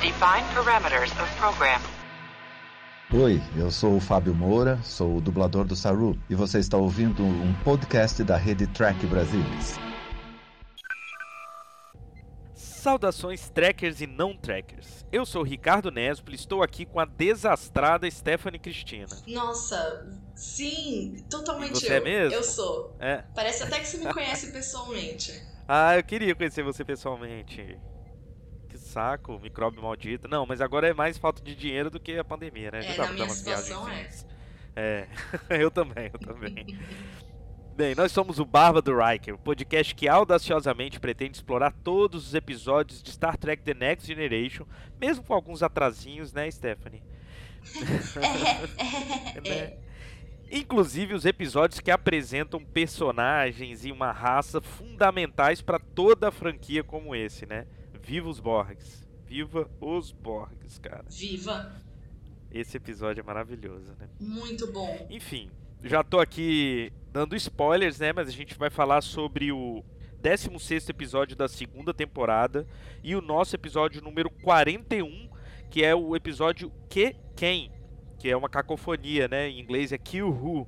Define parameters of program. Oi, eu sou o Fábio Moura, sou o dublador do Saru e você está ouvindo um podcast da rede Track Brasilis. Saudações trackers e não trackers. Eu sou o Ricardo Nespo e estou aqui com a desastrada Stephanie Cristina. Nossa, sim, totalmente E você eu. é mesmo? Eu sou. É. Parece até que você me conhece pessoalmente. Ah, eu queria conhecer você pessoalmente. Saco, micróbio maldito. Não, mas agora é mais falta de dinheiro do que a pandemia, né? É, na minha situação, viagenzinhas. É, eu também, eu também. Bem, nós somos o Barba do Riker, o podcast que audaciosamente pretende explorar todos os episódios de Star Trek The Next Generation, mesmo com alguns atrasinhos, né, Stephanie? Né? Inclusive os episódios que apresentam personagens e uma raça fundamentais para toda a franquia como esse, né? Viva os Borgs. Viva os Borgs, cara. Viva! Esse episódio é maravilhoso, né? Muito bom. Enfim, já tô aqui dando spoilers, né? Mas a gente vai falar sobre o 16 episódio da segunda temporada e o nosso episódio número 41, que é o episódio Que Quem, que é uma cacofonia, né? Em inglês é Kill Who.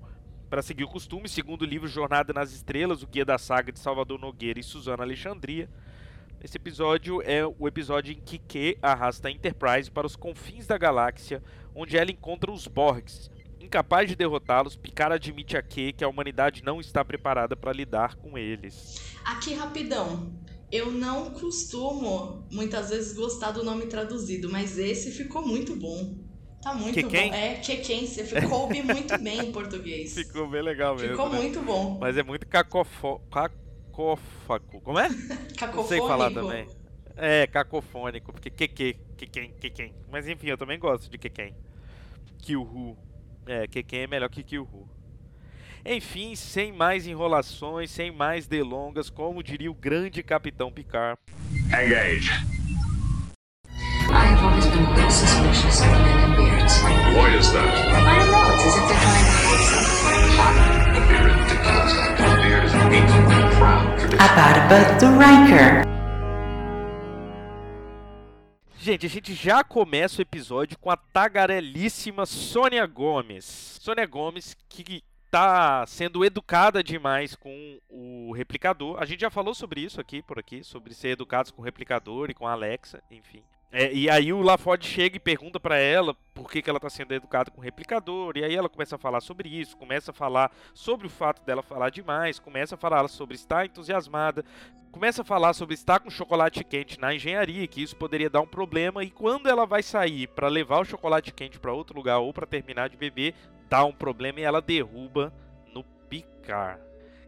Para seguir o costume, segundo o livro Jornada nas Estrelas, o guia da saga de Salvador Nogueira e Suzana Alexandria, esse episódio é o episódio em que Q arrasta a Enterprise para os confins da galáxia, onde ela encontra os Borgs. Incapaz de derrotá-los, Picard admite a Q que a humanidade não está preparada para lidar com eles. Aqui rapidão. Eu não costumo muitas vezes gostar do nome traduzido, mas esse ficou muito bom. Tá muito Que bom. É, que quem? Você ficou muito bem em português. Ficou bem legal mesmo. Ficou né? muito bom. Mas é muito cacofo... cacófaco. Como é? Não Cacofônico. sei falar também. É, cacofônico, porque que que, que quem, que quem. Mas enfim, eu também gosto de que quem. Kill Who. É, que quem é melhor que Kill Who. Enfim, sem mais enrolações, sem mais delongas, como diria o grande Capitão Picard. Engage. I have always been a bit suspicious of men in beards. Why is that? I don't know, it's as if they're trying to hide something. A barba do Riker. Gente, a gente já começa o episódio com a tagarelíssima Sônia Gomes. Sônia Gomes que tá sendo educada demais com o replicador. A gente já falou sobre isso aqui, por aqui, sobre ser educados com o replicador e com a Alexa, enfim. É, e aí o LaFord chega e pergunta pra ela por que, que ela tá sendo educada com replicador. E aí ela começa a falar sobre isso, começa a falar sobre o fato dela falar demais, começa a falar sobre estar entusiasmada, começa a falar sobre estar com chocolate quente na engenharia, que isso poderia dar um problema. E quando ela vai sair pra levar o chocolate quente pra outro lugar ou pra terminar de beber, dá um problema e ela derruba no Picard.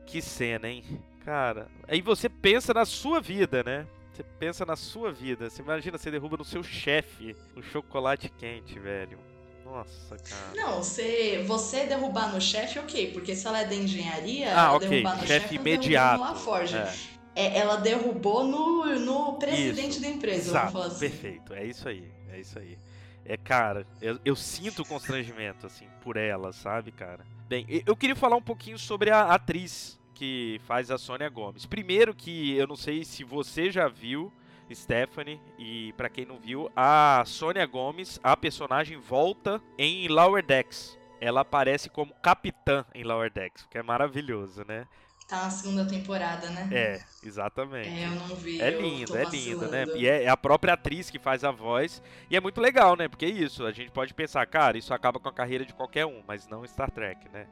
Que cena, hein? Cara, aí você pensa na sua vida, né? Você pensa na sua vida. Você imagina, você derruba no seu chefe o chocolate quente, velho. Nossa, cara. Não, você, você derrubar no chefe, ok, porque se ela é da engenharia, Ah, ela ok, derrubar no chefe chefe, ela imediato. no LaForge. É, É, ela derrubou no, no presidente Isso, da empresa, exato, assim. perfeito. É isso aí, é isso aí. É, cara, eu, eu sinto constrangimento, assim, por ela, sabe, cara? Bem, eu queria falar um pouquinho sobre a atriz que faz a Sônia Gomes. Primeiro que eu não sei se você já viu, Stephanie, e pra quem não viu, a Sônia Gomes, a personagem, volta em Lower Decks. Ela aparece como capitã em Lower Decks, o que é maravilhoso, né? Tá na segunda temporada, né? É, exatamente. É, eu não vi. É tô é lindo, né? E é, é a própria atriz que faz a voz. E é muito legal, né? Porque é isso, a gente pode pensar, cara, isso acaba com a carreira de qualquer um, mas não Star Trek, né?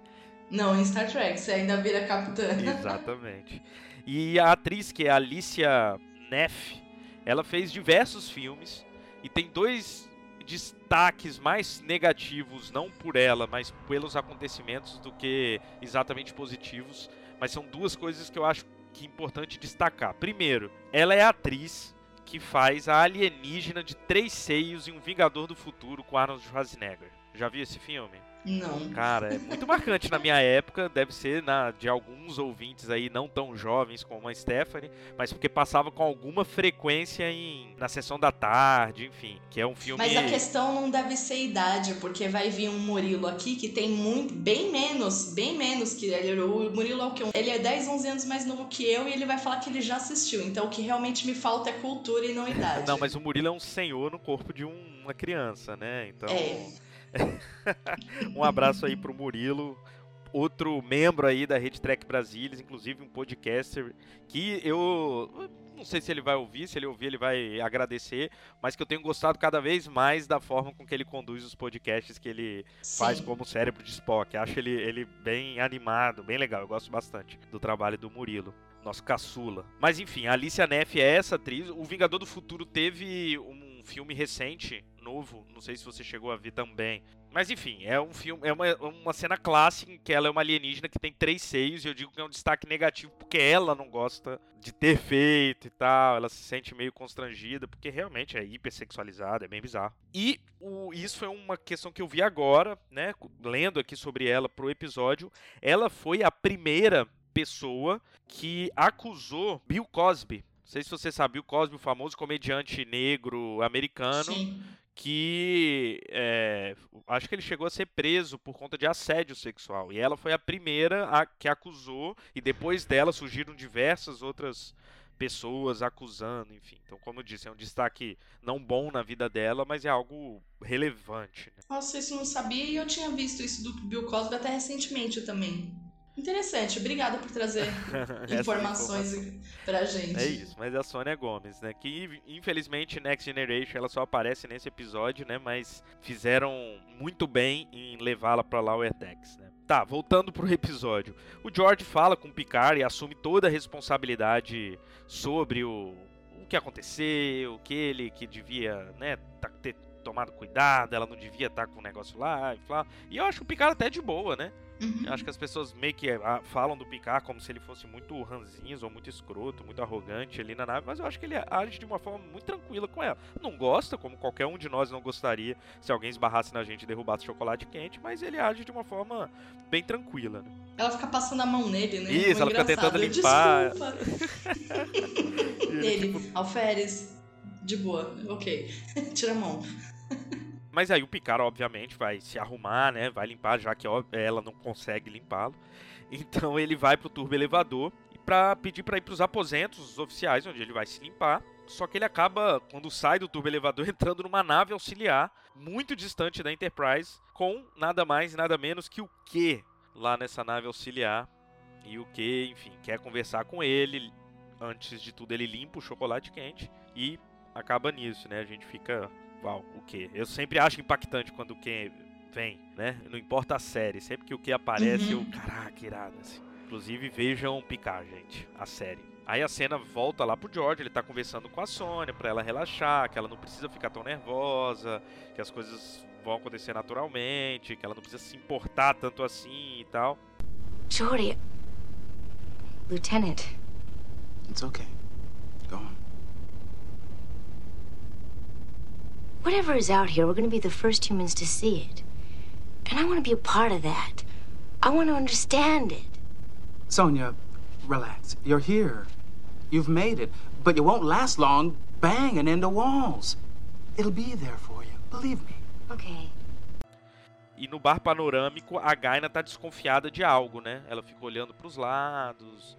Não, em Star Trek, você ainda vira capitã. Exatamente. E a atriz, que é a Alicia Neff, ela fez diversos filmes e tem dois destaques mais negativos, não por ela, mas pelos acontecimentos, do que exatamente positivos. Mas são duas coisas que eu acho que é importante destacar. Primeiro, ela é a atriz que faz a alienígena de três seios em Um Vingador do Futuro com Arnold Schwarzenegger. Já viu esse filme? Não. Cara, é muito marcante na minha época, deve ser na, de alguns ouvintes aí não tão jovens como a Stephanie, mas porque passava com alguma frequência em, na sessão da tarde, enfim, que é um filme... Mas a questão não deve ser idade, porque vai vir um Murilo aqui que tem muito, bem menos, bem menos que ele. O Murilo é o quê? Ele é 10, 11 anos mais novo que eu e ele vai falar que ele já assistiu. Então o que realmente me falta é cultura e não idade. Não, mas o Murilo é um senhor no corpo de um- uma criança, né? Então... É. um abraço aí pro Murilo, outro membro aí da Rede Trek Brasilis, inclusive um podcaster que eu não sei se ele vai ouvir, se ele ouvir ele vai agradecer, mas que eu tenho gostado cada vez mais da forma com que ele conduz os podcasts que ele faz Sim. como o cérebro de Spock. Acho ele, ele bem animado, bem legal. Eu gosto bastante do trabalho do Murilo. Nosso caçula. Mas enfim, a Alicia Neff é essa atriz. O Vingador do Futuro teve um filme recente, novo. Não sei se você chegou a ver também. Mas enfim, é um filme, é uma, uma cena clássica em que ela é uma alienígena que tem três seios, e eu digo que é um destaque negativo porque ela não gosta de ter feito e tal, ela se sente meio constrangida, porque realmente é hipersexualizada, é bem bizarro. E o, isso foi uma questão que eu vi agora, né, lendo aqui sobre ela pro episódio, ela foi a primeira pessoa que acusou Bill Cosby. Não sei se você sabe, Bill Cosby, o famoso comediante negro americano, Sim. Que é, acho que ele chegou a ser preso por conta de assédio sexual. E ela foi a primeira a, que acusou, e depois dela surgiram diversas outras pessoas acusando, enfim. Então, como eu disse, é um destaque não bom na vida dela, mas é algo relevante. Né? Nossa, isso não sabia e eu tinha visto isso do Bill Cosby até recentemente também. Interessante, obrigada por trazer Essa informações informação. pra gente. É isso, mas é a Sônia Gomes, né? Que infelizmente Next Generation ela só aparece nesse episódio, né? Mas fizeram muito bem em levá-la pra Lower Decks, né? Tá, voltando pro episódio. O George fala com o Picard e assume toda a responsabilidade sobre o, o que aconteceu, o que ele que devia, né, tá- ter tomado cuidado, ela não devia estar com o negócio lá e falar. E eu acho o Picard até de boa, né? Uhum. Acho que as pessoas meio que ah, falam do Picard como se ele fosse muito ranzinhos ou muito escroto, muito arrogante ali na nave, mas eu acho que ele age de uma forma muito tranquila com ela. Não gosta, como qualquer um de nós não gostaria se alguém esbarrasse na gente e derrubasse chocolate quente, mas ele age de uma forma bem tranquila. Né? Ela fica passando a mão nele, né? Isso, Foi ela fica engraçado. tentando limpar. Desculpa. ele, alferes, de boa, ok. Tira a mão. Mas aí o Picard, obviamente, vai se arrumar, né? Vai limpar, já que ela não consegue limpá-lo. Então ele vai pro turbo elevador para pedir para ir pros aposentos oficiais, onde ele vai se limpar. Só que ele acaba, quando sai do turbo elevador, entrando numa nave auxiliar, muito distante da Enterprise, com nada mais nada menos que o Q lá nessa nave auxiliar. E o Q, enfim, quer conversar com ele. Antes de tudo, ele limpa o chocolate quente e acaba nisso, né? A gente fica Uau, o que? Eu sempre acho impactante quando o que vem, né? Não importa a série, sempre que o que aparece, Uhum. eu. Caraca, irado, assim. Inclusive, vejam Picar, gente, a série. Aí a cena volta lá pro George, ele tá conversando com a Sônia pra ela relaxar, que ela não precisa ficar tão nervosa, que as coisas vão acontecer naturalmente, que ela não precisa se importar tanto assim e tal. Jordy. Lieutenant. It's okay. Go on. Whatever is out here, we're going to be the first humans to see it. And I want to be a part of that. I want to understand it. Sonia, relax. You're here. You've made it. But you won't last long banging into walls. It'll be there for you. Believe me. Okay. E no bar panorâmico, a Gaina tá desconfiada de algo, né? Ela fica olhando pros lados,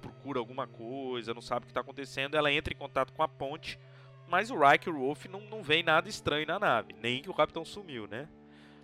procura alguma coisa, não sabe o que tá acontecendo. Ela entra em contato com a ponte, mas o o Wolf não, não vem nada estranho na nave. Nem que o capitão sumiu, né?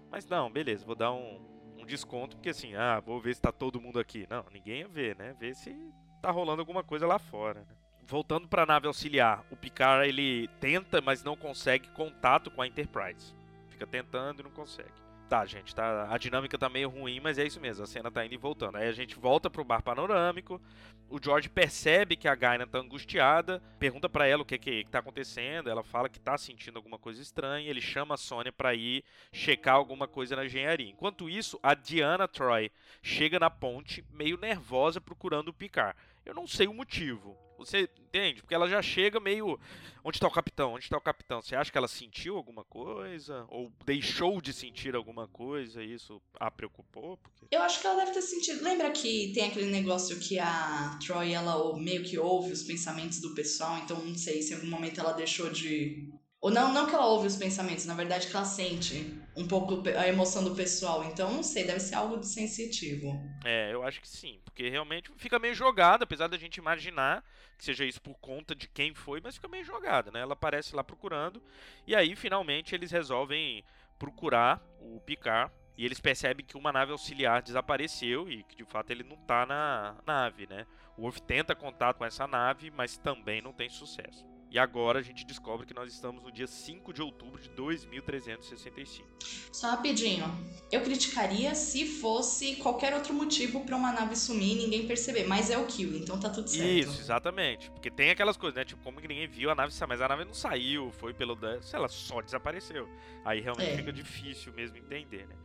Mas não, beleza, vou dar um, um desconto, porque assim, ah, vou ver se tá todo mundo aqui. Não, ninguém ia ver, né? Ver se tá rolando alguma coisa lá fora, né? Voltando pra nave auxiliar, o Picard ele tenta, mas não consegue contato com a Enterprise. Fica tentando e não consegue. Tá, gente, tá, a dinâmica tá meio ruim, mas é isso mesmo, a cena tá indo e voltando. Aí a gente volta pro bar panorâmico, o George percebe que a Gaina tá angustiada, pergunta pra ela o que que tá acontecendo, ela fala que tá sentindo alguma coisa estranha, ele chama a Sônia pra ir checar alguma coisa na engenharia. Enquanto isso, a Diana Troy chega na ponte, meio nervosa, procurando o Picard. Eu não sei o motivo. Você entende? Porque ela já chega meio. Onde está o capitão? Onde está o capitão? Você acha que ela sentiu alguma coisa? Ou deixou de sentir alguma coisa e isso a preocupou? Porque... Eu acho que ela deve ter sentido. Lembra que tem aquele negócio que a Troy, ela meio que ouve os pensamentos do pessoal, então não sei se em algum momento ela deixou de ou não, não que ela ouve os pensamentos, na verdade que ela sente um pouco a emoção do pessoal. Então, não sei, deve ser algo de sensitivo. É, eu acho que sim, porque realmente fica meio jogada, apesar da gente imaginar que seja isso por conta de quem foi, mas fica meio jogada, né? Ela aparece lá procurando, e aí finalmente eles resolvem procurar o Picard. E eles percebem que uma nave auxiliar desapareceu e que de fato ele não está na nave, né? O Worf tenta contato com essa nave, mas também não tem sucesso. E agora a gente descobre que nós estamos no dia 5 de outubro de 2365. Só rapidinho. Eu criticaria se fosse qualquer outro motivo para uma nave sumir e ninguém perceber, mas é o Kill, então tá tudo certo. Isso, exatamente. Porque tem aquelas coisas, né? Tipo, como que ninguém viu a nave sair, mas a nave não saiu, foi pelo. Sei lá, só desapareceu. Aí realmente é. fica difícil mesmo entender, né?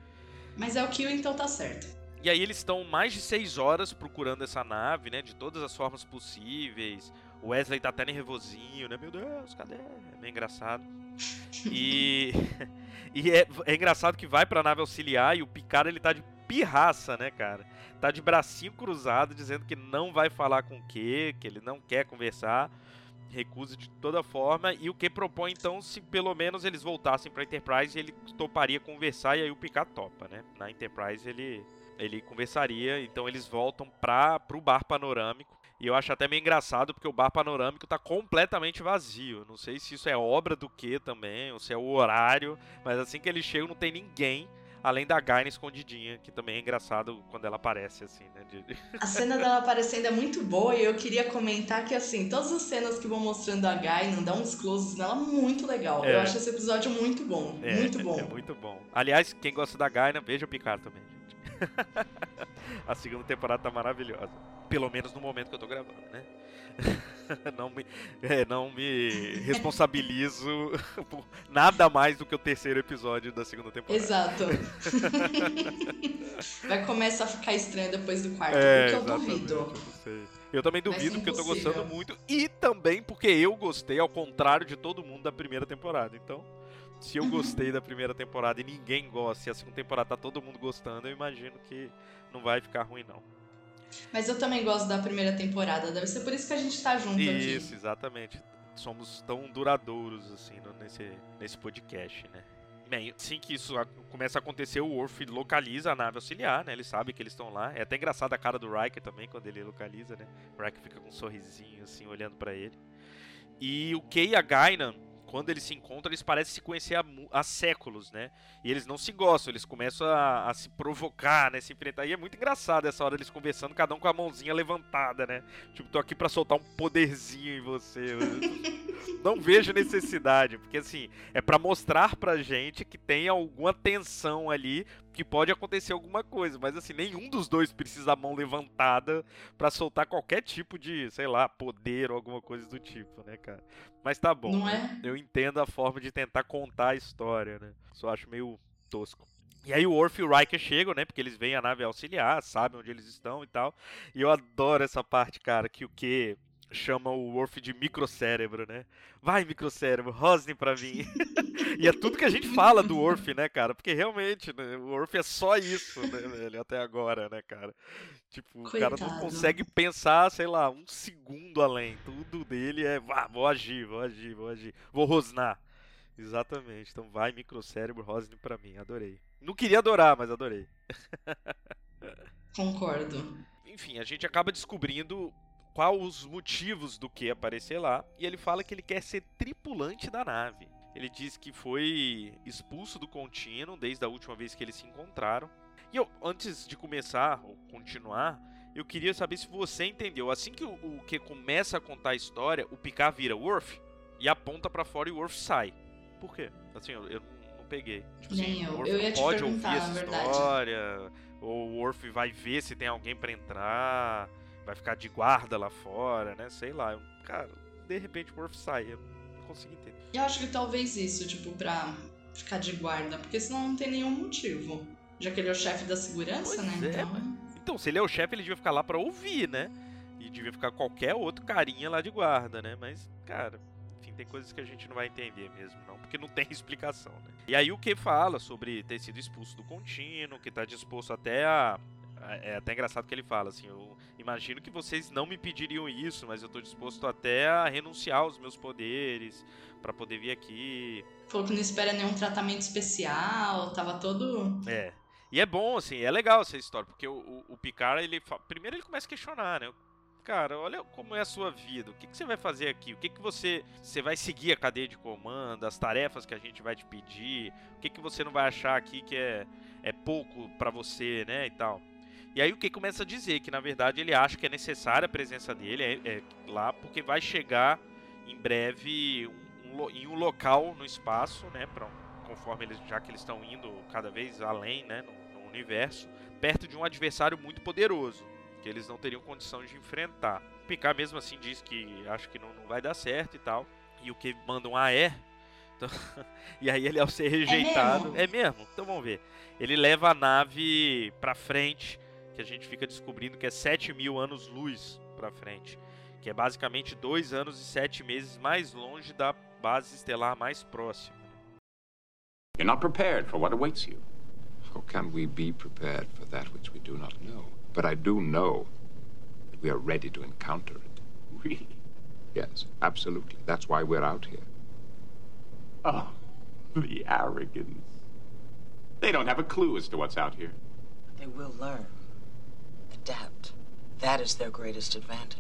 Mas é o Kill, então tá certo. E aí eles estão mais de seis horas procurando essa nave, né? De todas as formas possíveis. O Wesley tá até nervosinho, né? Meu Deus, cadê? É meio engraçado. E, e é, é engraçado que vai pra nave auxiliar e o Picard ele tá de pirraça, né, cara? Tá de bracinho cruzado, dizendo que não vai falar com o Q, que ele não quer conversar, recusa de toda forma. E o que propõe então se pelo menos eles voltassem pra Enterprise, ele toparia conversar e aí o Picard topa, né? Na Enterprise ele ele conversaria, então eles voltam para pro bar panorâmico. E eu acho até meio engraçado porque o bar panorâmico tá completamente vazio. Não sei se isso é obra do que também, ou se é o horário, mas assim que eles chegam não tem ninguém. Além da Gaina escondidinha, que também é engraçado quando ela aparece, assim, né? De... A cena dela aparecendo é muito boa e eu queria comentar que, assim, todas as cenas que vão mostrando a Gaina, dá uns closes nela muito legal. É. Eu acho esse episódio muito bom, é, muito bom. É muito bom. Aliás, quem gosta da Gaina, veja o Picard também. a segunda temporada tá maravilhosa. Pelo menos no momento que eu tô gravando, né? não, me, é, não me responsabilizo por nada mais do que o terceiro episódio da segunda temporada. Exato. Vai começar a ficar estranho depois do quarto, é, porque eu duvido. Eu, eu também duvido, porque eu tô gostando muito. E também porque eu gostei, ao contrário de todo mundo, da primeira temporada. Então se eu gostei da primeira temporada e ninguém gosta, e a segunda temporada tá todo mundo gostando, eu imagino que não vai ficar ruim, não. Mas eu também gosto da primeira temporada, deve ser por isso que a gente tá junto isso, aqui. Isso, exatamente. Somos tão duradouros, assim, nesse, nesse podcast, né? Bem, assim que isso começa a acontecer, o Worf localiza a nave auxiliar, né? Ele sabe que eles estão lá. É até engraçado a cara do Riker também, quando ele localiza, né? O Riker fica com um sorrisinho, assim, olhando para ele. E o Kay e a Gainan quando eles se encontram, eles parecem se conhecer há, há séculos, né? E eles não se gostam, eles começam a, a, se provocar, né? Se enfrentar. E é muito engraçado essa hora eles conversando, cada um com a mãozinha levantada, né? Tipo, tô aqui para soltar um poderzinho em você. não vejo necessidade, porque assim, é para mostrar pra gente que tem alguma tensão ali, que pode acontecer alguma coisa, mas assim, nenhum dos dois precisa a mão levantada para soltar qualquer tipo de, sei lá, poder ou alguma coisa do tipo, né, cara? Mas tá bom. Não é? Eu entendo a forma de tentar contar a história, né? Só acho meio tosco. E aí o Worf e o Riker chegam, né? Porque eles veem a nave auxiliar, sabem onde eles estão e tal. E eu adoro essa parte, cara, que o que chama o Worf de microcérebro, né? Vai, microcérebro, rosne pra mim. e é tudo que a gente fala do Worf, né, cara? Porque realmente, né, o Worf é só isso, né, velho, até agora, né, cara? Tipo, Coitado. o cara não consegue pensar, sei lá, um segundo além. Tudo dele é, vá, vou agir, vou agir, vou agir, vou rosnar. Exatamente. Então vai, microcérebro, rosne pra mim. Adorei. Não queria adorar, mas adorei. Concordo. Enfim, a gente acaba descobrindo qual os motivos do que aparecer lá, e ele fala que ele quer ser tripulante da nave. Ele diz que foi expulso do contínuo desde a última vez que eles se encontraram. E eu, antes de começar ou continuar, eu queria saber se você entendeu. Assim que o, o que começa a contar a história, o Picard vira Worf e aponta para fora e o Worf sai. Por quê? Assim, eu, eu não peguei. Tipo Nem assim, eu. O Worf eu ia pode ouvir essa história, ou o Worf vai ver se tem alguém para entrar vai ficar de guarda lá fora, né? Sei lá. Cara, de repente o Worf sai. Eu não consigo entender. Eu acho que talvez isso, tipo, pra ficar de guarda, porque senão não tem nenhum motivo. Já que ele é o chefe da segurança, pois né? É, então... Mas... então, se ele é o chefe, ele devia ficar lá para ouvir, né? E devia ficar qualquer outro carinha lá de guarda, né? Mas, cara, enfim, tem coisas que a gente não vai entender mesmo, não, porque não tem explicação, né? E aí o que fala sobre ter sido expulso do contínuo, que tá disposto até a. É até engraçado que ele fala assim: eu imagino que vocês não me pediriam isso, mas eu tô disposto até a renunciar aos meus poderes para poder vir aqui. Falou que não espera nenhum tratamento especial, tava todo. É. E é bom, assim, é legal essa história, porque o, o, o Picard, ele. fa- Primeiro ele começa a questionar, né? Cara, olha como é a sua vida. O que, que você vai fazer aqui? O que, que você. Você vai seguir a cadeia de comando, as tarefas que a gente vai te pedir? O que, que você não vai achar aqui que é, é pouco pra você, né? E tal. E aí o que começa a dizer que na verdade ele acha que é necessária a presença dele é, é lá porque vai chegar em breve um- um em um local no espaço, né? Pra, conforme eles já que eles estão indo cada vez além, né? No, no universo, perto de um adversário muito poderoso que eles não teriam condição de enfrentar. O Picard mesmo assim diz que acha que não, não vai dar certo e tal. E o que mandam ah é. Então, e aí ele ao ser rejeitado. mesmo? É mesmo? Então vamos ver. Ele leva a nave pra frente, que a gente fica descobrindo que é 7 mil anos luz pra frente. Que é basicamente dois anos e sete meses mais longe da base estelar mais próxima. You're not prepared for what awaits you. How can we be prepared for that which we do not know? But I do know that we are ready to encounter it. Really? Yes, absolutely. That's why we're out here. Oh, the arrogance. They don't have a clue as to what's out here. They will learn. Adapt. That is their greatest advantage.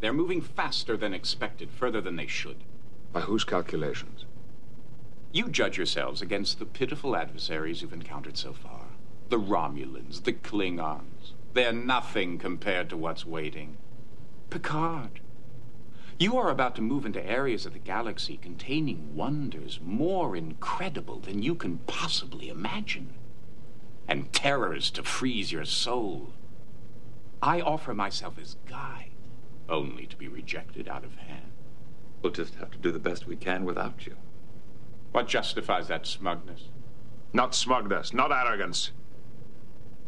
They're moving faster than expected, further than they should. By whose calculations? You judge yourselves against the pitiful adversaries you've encountered so far. The Romulans, the Klingons. They're nothing compared to what's waiting. Picard. You are about to move into areas of the galaxy containing wonders more incredible than you can possibly imagine. And terrors to freeze your soul. I offer myself as guide, only to be rejected out of hand. We'll just have to do the best we can without you. What justifies that smugness? Not smugness, not arrogance.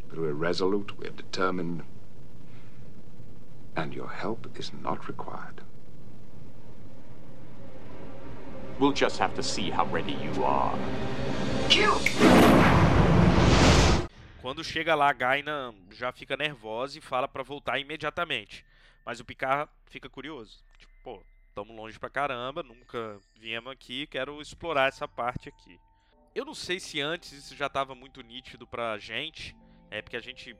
But we're resolute, we're determined. And your help is not required. We'll just have to see how ready you are. Quando chega lá, a Gaina já fica nervosa e fala pra voltar imediatamente. Mas o Picard fica curioso. Tipo, pô, tamo longe pra caramba, nunca viemos aqui, quero explorar essa parte aqui. Eu não sei se antes isso já tava muito nítido pra gente, é porque a gente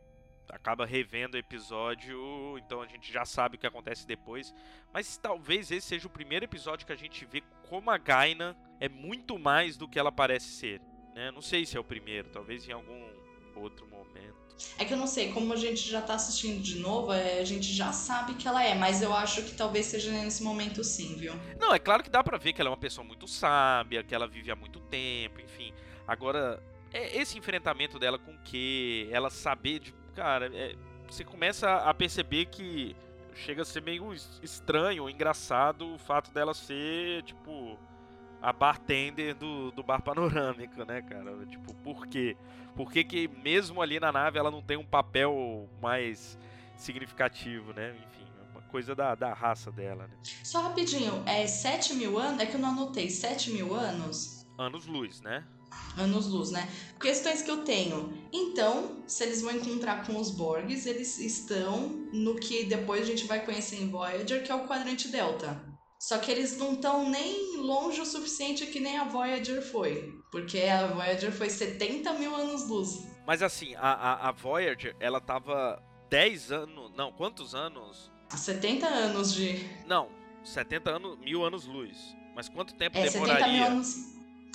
acaba revendo o episódio, então a gente já sabe o que acontece depois. Mas talvez esse seja o primeiro episódio que a gente vê como a Gaina é muito mais do que ela parece ser. Né? Não sei se é o primeiro, talvez em algum outro momento. É que eu não sei, como a gente já tá assistindo de novo, é, a gente já sabe que ela é, mas eu acho que talvez seja nesse momento sim, viu? Não, é claro que dá pra ver que ela é uma pessoa muito sábia, que ela vive há muito tempo, enfim. Agora, é esse enfrentamento dela com o que ela saber de. Cara, é, você começa a perceber que chega a ser meio es- estranho, engraçado o fato dela ser, tipo, a bartender do, do bar panorâmico, né, cara? Tipo, por quê? Por que, que mesmo ali na nave ela não tem um papel mais significativo, né? Enfim, é uma coisa da, da raça dela, né? Só rapidinho, é 7 mil anos? É que eu não anotei, 7 mil anos? Anos-luz, né? Anos-luz, né? Questões que eu tenho. Então, se eles vão encontrar com os Borgs, eles estão no que depois a gente vai conhecer em Voyager, que é o quadrante Delta. Só que eles não estão nem longe o suficiente que nem a Voyager foi. Porque a Voyager foi 70 mil anos-luz. Mas assim, a, a, a Voyager, ela tava 10 anos. Não, quantos anos? 70 anos de. Não, 70 anos, mil anos luz. Mas quanto tempo É, 70 demoraria? mil anos.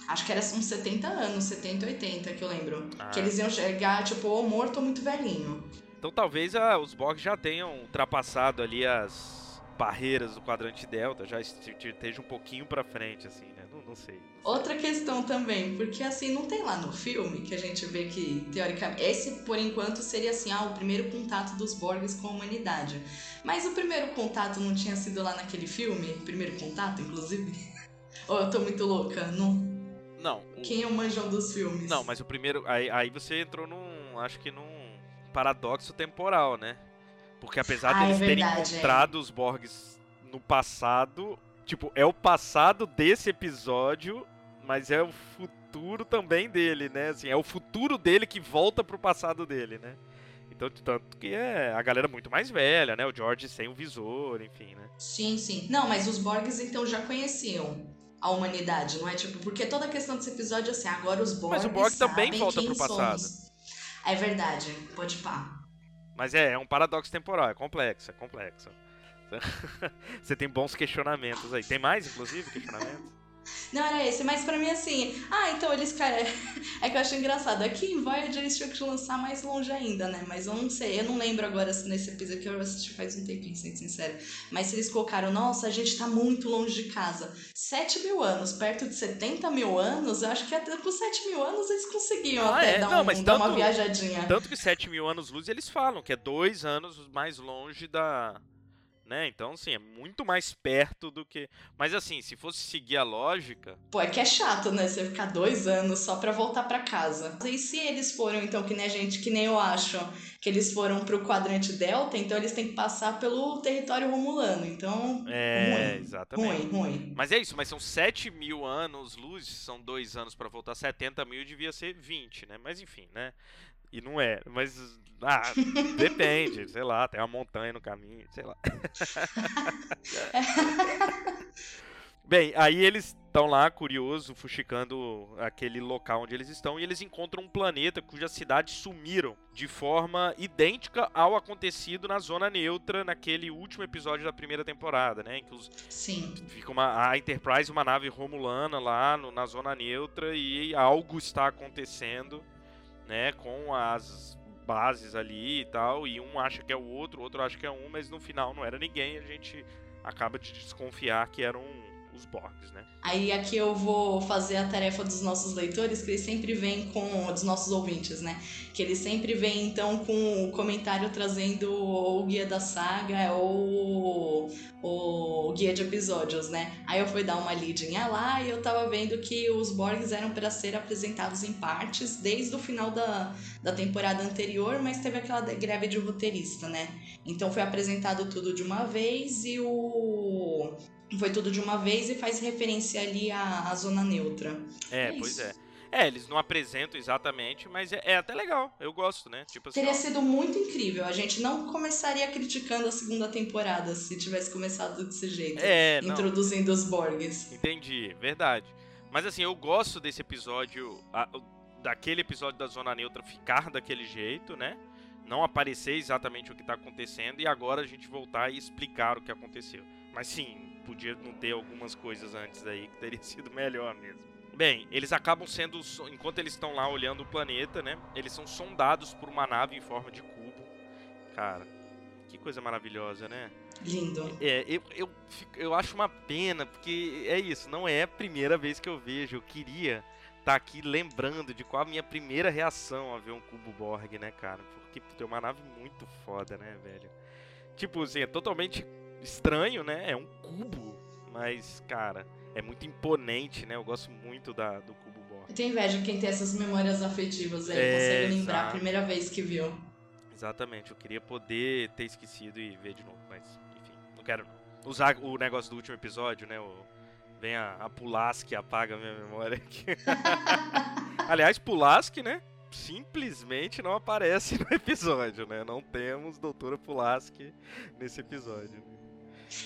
Acho que era uns 70 anos, 70, 80 que eu lembro. Ah. Que eles iam chegar, tipo, ou morto ou muito velhinho. Então talvez ah, os Borg já tenham ultrapassado ali as barreiras do quadrante Delta, já est- esteja um pouquinho pra frente, assim, né? Não, não sei. Outra questão também, porque assim, não tem lá no filme que a gente vê que, teoricamente, esse por enquanto seria assim, ah, o primeiro contato dos Borgs com a humanidade. Mas o primeiro contato não tinha sido lá naquele filme? Primeiro contato, inclusive? Ou eu tô muito louca? Não. Não. o- Quem é o manjão dos filmes? Não, mas o primeiro. Aí, aí você entrou num. Acho que num paradoxo temporal, né? Porque apesar Ah, é deles terem verdade, é. encontrado os Borgs no passado, tipo, é o passado desse episódio, mas é o futuro também dele, né? Assim, é o futuro dele que volta pro passado dele, né? Então, tanto que é a galera muito mais velha, né? O George sem o visor, enfim, né? Sim, sim. Não, mas os Borgs então já conheciam a humanidade, não é? Tipo, porque toda a questão desse episódio é assim, agora os Borgs Mas o Borg também volta pro passado. somos. É verdade, pode pá. Mas é, é um paradoxo temporal, é complexo, é complexo. Você tem bons questionamentos aí. Tem mais, inclusive, questionamentos? Não era esse, mas pra mim assim, ah, então eles cara, é que eu acho engraçado. Aqui em Voyager eles tinham que lançar mais longe ainda, né? Mas eu não sei, eu não lembro agora se nesse episódio que eu assisti faz um tempinho, sendo sincero. Mas se eles colocaram, nossa, a gente tá muito longe de casa. 7 mil anos, perto de 70 mil anos, eu acho que até por 7 mil anos eles conseguiam Ah, até é? dar, Não, um- mas dar uma viajadinha. Tanto que 7 mil anos luz eles falam que é dois anos mais longe da. Né? Então, assim, é muito mais perto do que. Mas, assim, se fosse seguir a lógica. Pô, é que é chato, né? Você ficar dois anos só pra voltar pra casa. E se eles foram, então, que nem a gente, que nem eu acho, que eles foram pro quadrante Delta, então eles têm que passar pelo território romulano. Então, É, ruim. exatamente. Ruim, ruim. Mas é isso, mas são 7 mil anos luz, são dois anos pra voltar 70 mil, devia ser 20, né? Mas enfim, né? E não é, mas. Ah, depende, sei lá, tem uma montanha no caminho, sei lá. Bem, aí eles estão lá, curioso, fuxicando aquele local onde eles estão, e eles encontram um planeta cujas cidades sumiram de forma idêntica ao acontecido na Zona Neutra, naquele último episódio da primeira temporada, né? Em que os, Sim. fica uma, a Enterprise, uma nave romulana lá no- na Zona Neutra, e algo está acontecendo, né? Com as bases ali e tal, e um acha que é o outro, o outro acha que é um, mas no final não era ninguém, a gente acaba de desconfiar que eram os Borgs, né? Aí aqui eu vou fazer a tarefa dos nossos leitores, que eles sempre vêm com. dos nossos ouvintes, né? Que eles sempre vêm então com o comentário trazendo ou o guia da saga ou o guia de episódios, né? Aí eu fui dar uma lidinha lá e eu tava vendo que os Borgs eram para ser apresentados em partes desde o final da, da temporada anterior, mas teve aquela greve de roteirista, né? Então foi apresentado tudo de uma vez e o foi tudo de uma vez e faz referência ali à, à zona neutra. É, É pois é. É, eles não apresentam exatamente, mas é, é até legal. Eu gosto, né? Tipo assim, Teria ó, sido muito incrível. A gente não começaria criticando a segunda temporada se tivesse começado desse jeito. É, não. introduzindo os Borgs. Entendi, verdade. Mas assim, eu gosto desse episódio, a- daquele episódio da Zona Neutra ficar daquele jeito, né? Não aparecer exatamente o que tá acontecendo e agora a gente voltar e explicar o que aconteceu. Mas sim, podia não ter algumas coisas antes aí que teria sido melhor mesmo. Bem, eles acabam sendo, enquanto eles estão lá olhando o planeta, né? Eles são sondados por uma nave em forma de cubo. Cara, que coisa maravilhosa, né? Lindo. É, eu, eu, fico- eu acho uma pena, porque é isso, não é a primeira vez que eu vejo. Eu queria estar aqui lembrando de qual a minha primeira reação a ver um cubo Borg, né, cara? Porque puta, é uma nave muito foda, né, velho? Tipo assim, é totalmente estranho, né? É um cubo, mas, cara, é muito imponente, né? Eu gosto muito da, do cubo Borg. Eu tenho inveja de quem tem essas memórias afetivas aí, É, consegue lembrar a exato. primeira vez que viu. Exatamente, eu queria poder ter esquecido e ver de novo, mas enfim, não quero não. Usar o negócio do último episódio, né? O, vem a, a Pulaski apaga a minha memória aqui. Aliás, Pulaski, né? Simplesmente não aparece no episódio, né? Não temos Doutora Pulaski nesse episódio.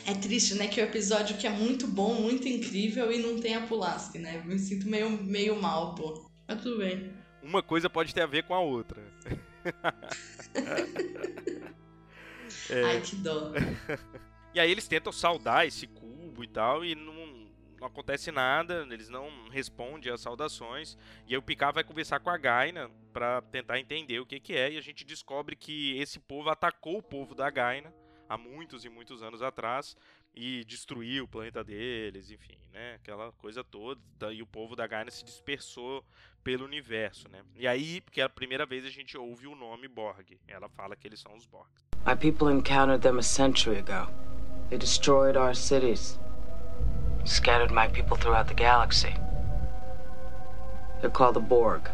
É triste, né? Que é o episódio que é muito bom, muito incrível e não tem a Pulaski, né? Me sinto meio, meio mal, pô. Mas tudo bem. Uma coisa pode ter a ver com a outra. É. Ai, que dó. E aí eles tentam saudar esse cubo e tal, e não, não acontece nada, eles não respondem às saudações. E aí o Picard vai conversar com a Gaina pra tentar entender o que, que é, e a gente descobre que esse povo atacou o povo da Gaina há muitos e muitos anos atrás e destruiu o planeta deles, enfim, né? Aquela coisa toda. E o povo da Gaina se dispersou pelo universo, né? E aí, porque é a primeira vez a gente ouve o nome Borg. Ela fala que eles são os Borg. My people encountered them a century ago. They destroyed our cities, scattered my people throughout the galaxy. They're called the Borg.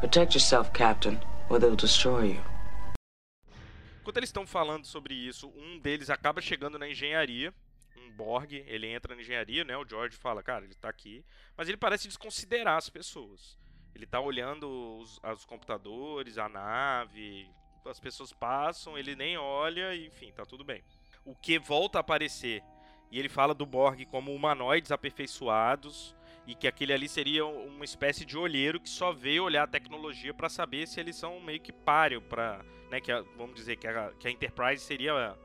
Protect yourself, Captain, or they'll destroy you. Enquanto eles estão falando sobre isso, um deles acaba chegando na engenharia, um Borg, ele entra na engenharia, né? O George fala, cara, ele tá aqui, mas ele parece desconsiderar as pessoas. Ele tá olhando os, os computadores, a nave, as pessoas passam, ele nem olha, enfim, tá tudo bem. O que volta a aparecer e ele fala do Borg como humanoides aperfeiçoados e que aquele ali seria uma espécie de olheiro que só veio olhar a tecnologia para saber se eles são meio que páreo para, né, que a, vamos dizer que a, que a Enterprise seria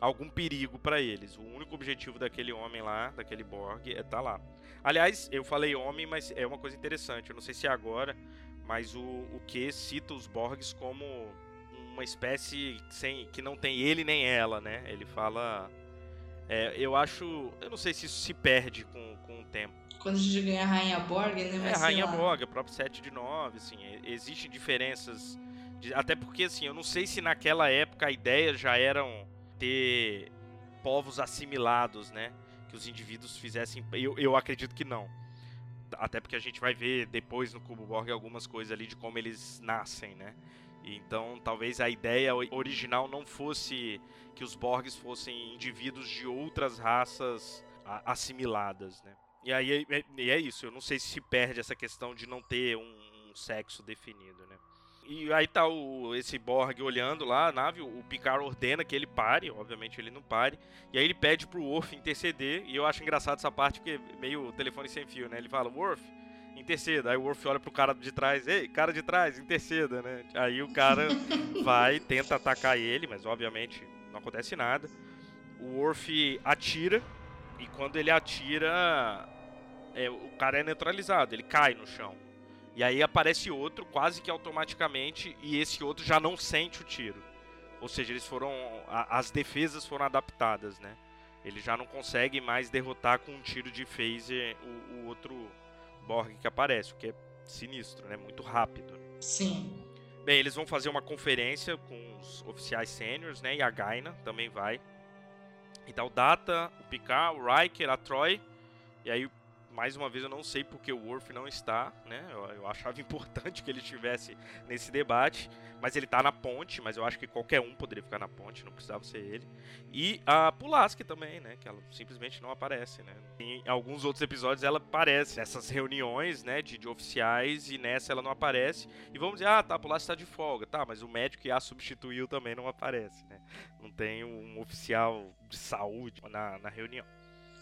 algum perigo para eles. O único objetivo daquele homem lá, daquele Borg, é estar tá lá. Aliás, eu falei homem, mas é uma coisa interessante. Eu não sei se é agora, mas o, o que cita os Borgs como uma espécie sem que não tem ele nem ela, né? Ele fala é, eu acho. Eu não sei se isso se perde com, com o tempo. Quando a gente ganha a Rainha Borg, né? Vai é, Rainha lá. Borg, o próprio 7 de 9, assim. Existem diferenças. Até porque, assim, eu não sei se naquela época a ideia já era ter povos assimilados, né? Que os indivíduos fizessem. Eu, eu acredito que não. Até porque a gente vai ver depois no Cubo Borg algumas coisas ali de como eles nascem, né? Então, talvez a ideia original não fosse que os Borgs fossem indivíduos de outras raças assimiladas, né? E aí é, e é isso, eu não sei se se perde essa questão de não ter um, um sexo definido, né? E aí tá o, esse Borg olhando lá a nave, o Picard ordena que ele pare, obviamente ele não pare, e aí ele pede pro Worf interceder, e eu acho engraçado essa parte porque meio telefone sem fio, né? Ele fala, Worf, interceda. Aí o Worf olha pro cara de trás, ei, cara de trás, interceda, né? Aí o cara vai, tenta atacar ele, mas obviamente não acontece nada. O Worf atira, e quando ele atira, é, o cara é neutralizado, ele cai no chão. E aí aparece outro quase que automaticamente, e esse outro já não sente o tiro. Ou seja, eles foram. A, as defesas foram adaptadas, né? Ele já não consegue mais derrotar com um tiro de phaser o, o outro Borg que aparece, o que é sinistro, né? Muito rápido. Sim. Bem, eles vão fazer uma conferência com os oficiais sêniores, né? E a Gaina também vai. Então o Data, o Picard, o Riker, a Troy. E aí mais uma vez eu não sei porque o Worf não está, né? Eu, eu, achava importante que ele estivesse nesse debate, mas ele está na ponte, mas eu acho que qualquer um poderia ficar na ponte, não precisava ser ele. E a Pulaski também, né? Que ela simplesmente não aparece, né? Em alguns outros episódios ela aparece nessas reuniões, né? De, de oficiais e nessa ela não aparece. E vamos dizer, ah, tá, a Pulaski está de folga, tá? Mas o médico que a substituiu também não aparece, né? Não tem um oficial de saúde na, na reunião.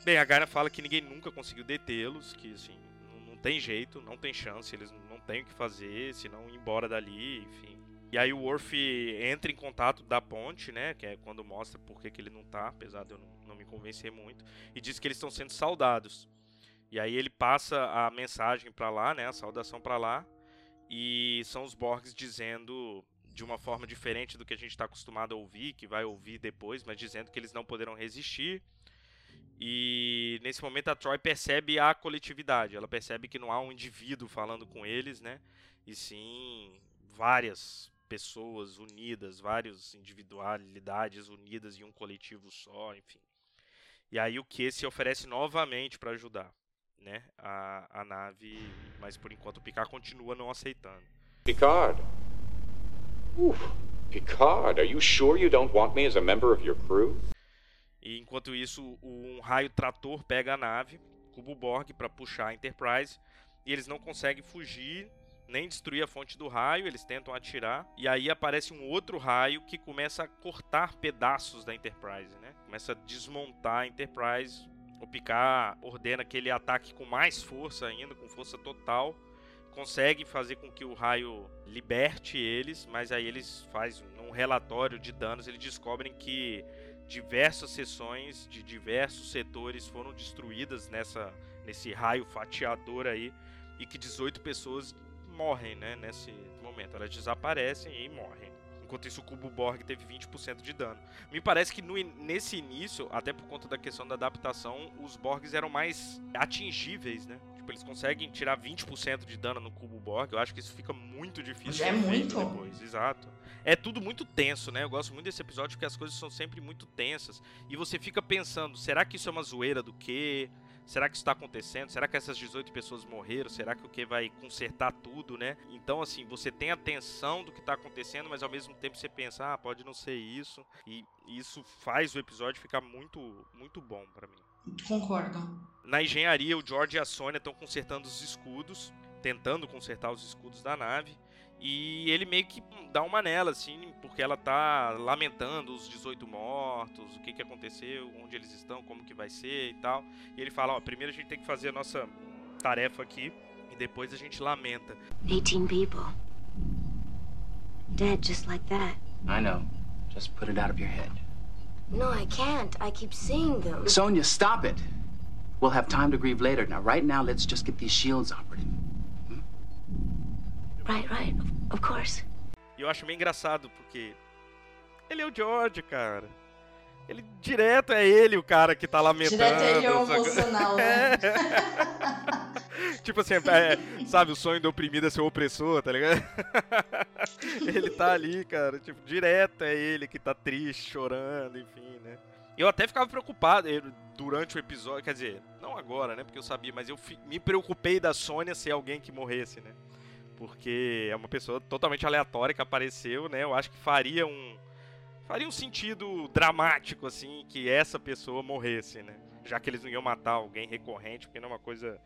Bem, a Gaina fala que ninguém nunca conseguiu detê-los, que assim, não, não, tem jeito, não tem chance, eles não têm o que fazer, senão ir embora dali, enfim. E aí o Worf entra em contato da ponte, né, que é quando mostra por que, que ele não tá, apesar de eu não, não me convencer muito, e diz que eles estão sendo saudados. E aí ele passa a mensagem para lá, né, a saudação para lá, e são os Borgs dizendo de uma forma diferente do que a gente está acostumado a ouvir, que vai ouvir depois, mas dizendo que eles não poderão resistir e nesse momento a Troy percebe a coletividade, ela percebe que não há um indivíduo falando com eles, né? E sim várias pessoas unidas, várias individualidades unidas em um coletivo só, enfim. E aí o que se oferece novamente para ajudar, né? A, a nave, mas por enquanto o Picard continua não aceitando. Picard. Uf. Picard, are you sure you don't want me as a member of your crew? E enquanto isso, um raio trator pega a nave, Cubo Borg, para puxar a Enterprise. E eles não conseguem fugir, nem destruir a fonte do raio, eles tentam atirar. E aí aparece um outro raio que começa a cortar pedaços da Enterprise, né? Começa a desmontar a Enterprise. O Picard ordena que ele ataque com mais força ainda, com força total. Consegue fazer com que o raio liberte eles, mas aí eles fazem um relatório de danos, eles descobrem que diversas seções de diversos setores foram destruídas nessa nesse raio fatiador aí e que 18 pessoas morrem, né, nesse momento. Elas desaparecem e morrem. Enquanto isso, o cubo Borg teve 20% de dano. Me parece que no, nesse início, até por conta da questão da adaptação, os Borgs eram mais atingíveis, né? Tipo, eles conseguem tirar 20% de dano no cubo Borg. Eu acho que isso fica muito difícil. é muito. Depois. Exato. É tudo muito tenso, né? Eu gosto muito desse episódio porque as coisas são sempre muito tensas. E você fica pensando, será que isso é uma zoeira do quê? será que isso está acontecendo? Será que essas 18 pessoas morreram? Será que o que vai consertar tudo, né? Então, assim, você tem a tensão do que está acontecendo, mas ao mesmo tempo você pensa, ah, pode não ser isso. E isso faz o episódio ficar muito, muito bom para mim. Concordo. Na engenharia, o George e a Sônia estão consertando os escudos, tentando consertar os escudos da nave. E ele meio que dá uma nela, assim, porque ela tá lamentando os 18 mortos, o que que aconteceu, onde eles estão, como que vai ser e tal. E ele fala, ó, primeiro a gente tem que fazer a nossa tarefa aqui e depois a gente lamenta. 18 people. Dead just like that. I know. Just put it out of your head. No, I can't. I keep seeing them. Sonia, stop it. We'll have time to grieve later. Now, right now, let's just get these shields operating. Right, right. Of, of course. E eu acho meio engraçado, porque ele é o George, cara. Ele direto é ele o cara que tá lamentando. Direto ele é o emocional, né? tipo assim, é, sabe, o sonho do oprimido é ser o opressor, tá ligado? ele tá ali, cara, tipo, direto é ele que tá triste, chorando, enfim, né? Eu até ficava preocupado durante o episódio, quer dizer, não agora, né, porque eu sabia, mas eu me preocupei da Sônia ser alguém que morresse, né? Porque é uma pessoa totalmente aleatória que apareceu, né? Eu acho que faria um faria um sentido dramático assim que essa pessoa morresse, né? Já que eles não iam matar alguém recorrente, porque não é uma coisa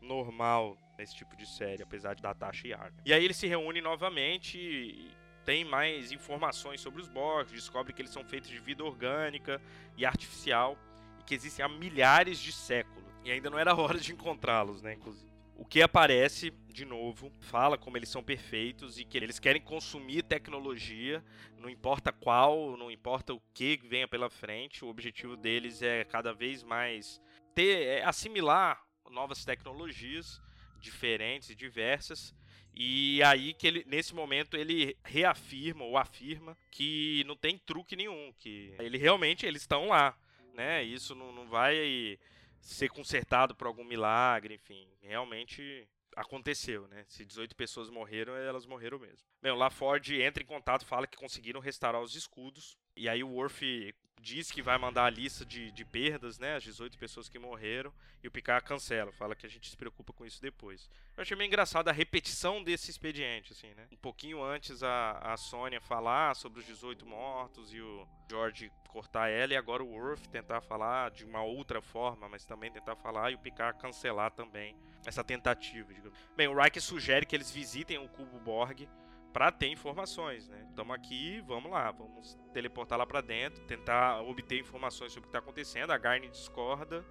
normal nesse tipo de série, apesar de da Tasha e Arya. E aí eles se reúnem novamente e tem mais informações sobre os Borgs, descobre que eles são feitos de vida orgânica e artificial e que existem há milhares de séculos. E ainda não era hora de encontrá-los, né, inclusive. O que aparece, de novo, fala como eles são perfeitos e que eles querem consumir tecnologia, não importa qual, não importa o que venha pela frente, o objetivo deles é cada vez mais ter, é assimilar novas tecnologias diferentes e diversas. E aí que ele, nesse momento ele reafirma ou afirma que não tem truque nenhum, que ele realmente eles estão lá, né? Isso não, não vai ser consertado por algum milagre, enfim, realmente aconteceu, né? Se 18 pessoas morreram, elas morreram mesmo. Bem, o LaFord entra em contato, fala que conseguiram restaurar os escudos, e aí o Worf diz que vai mandar a lista de, de perdas, né? As 18 pessoas que morreram, e o Picard cancela, fala que a gente se preocupa com isso depois. Eu achei meio engraçado a repetição desse expediente, assim, né? Um pouquinho antes a, a Sônia falar sobre os 18 mortos e o George cortar ela, e agora o Worf tentar falar de uma outra forma, mas também tentar falar, e o Picard cancelar também essa tentativa, digamos. Bem, o Riker sugere que eles visitem o Cubo Borg para ter informações, né? Estamos aqui, vamos lá, vamos teleportar lá para dentro, tentar obter informações sobre o que está acontecendo. A Garni discorda,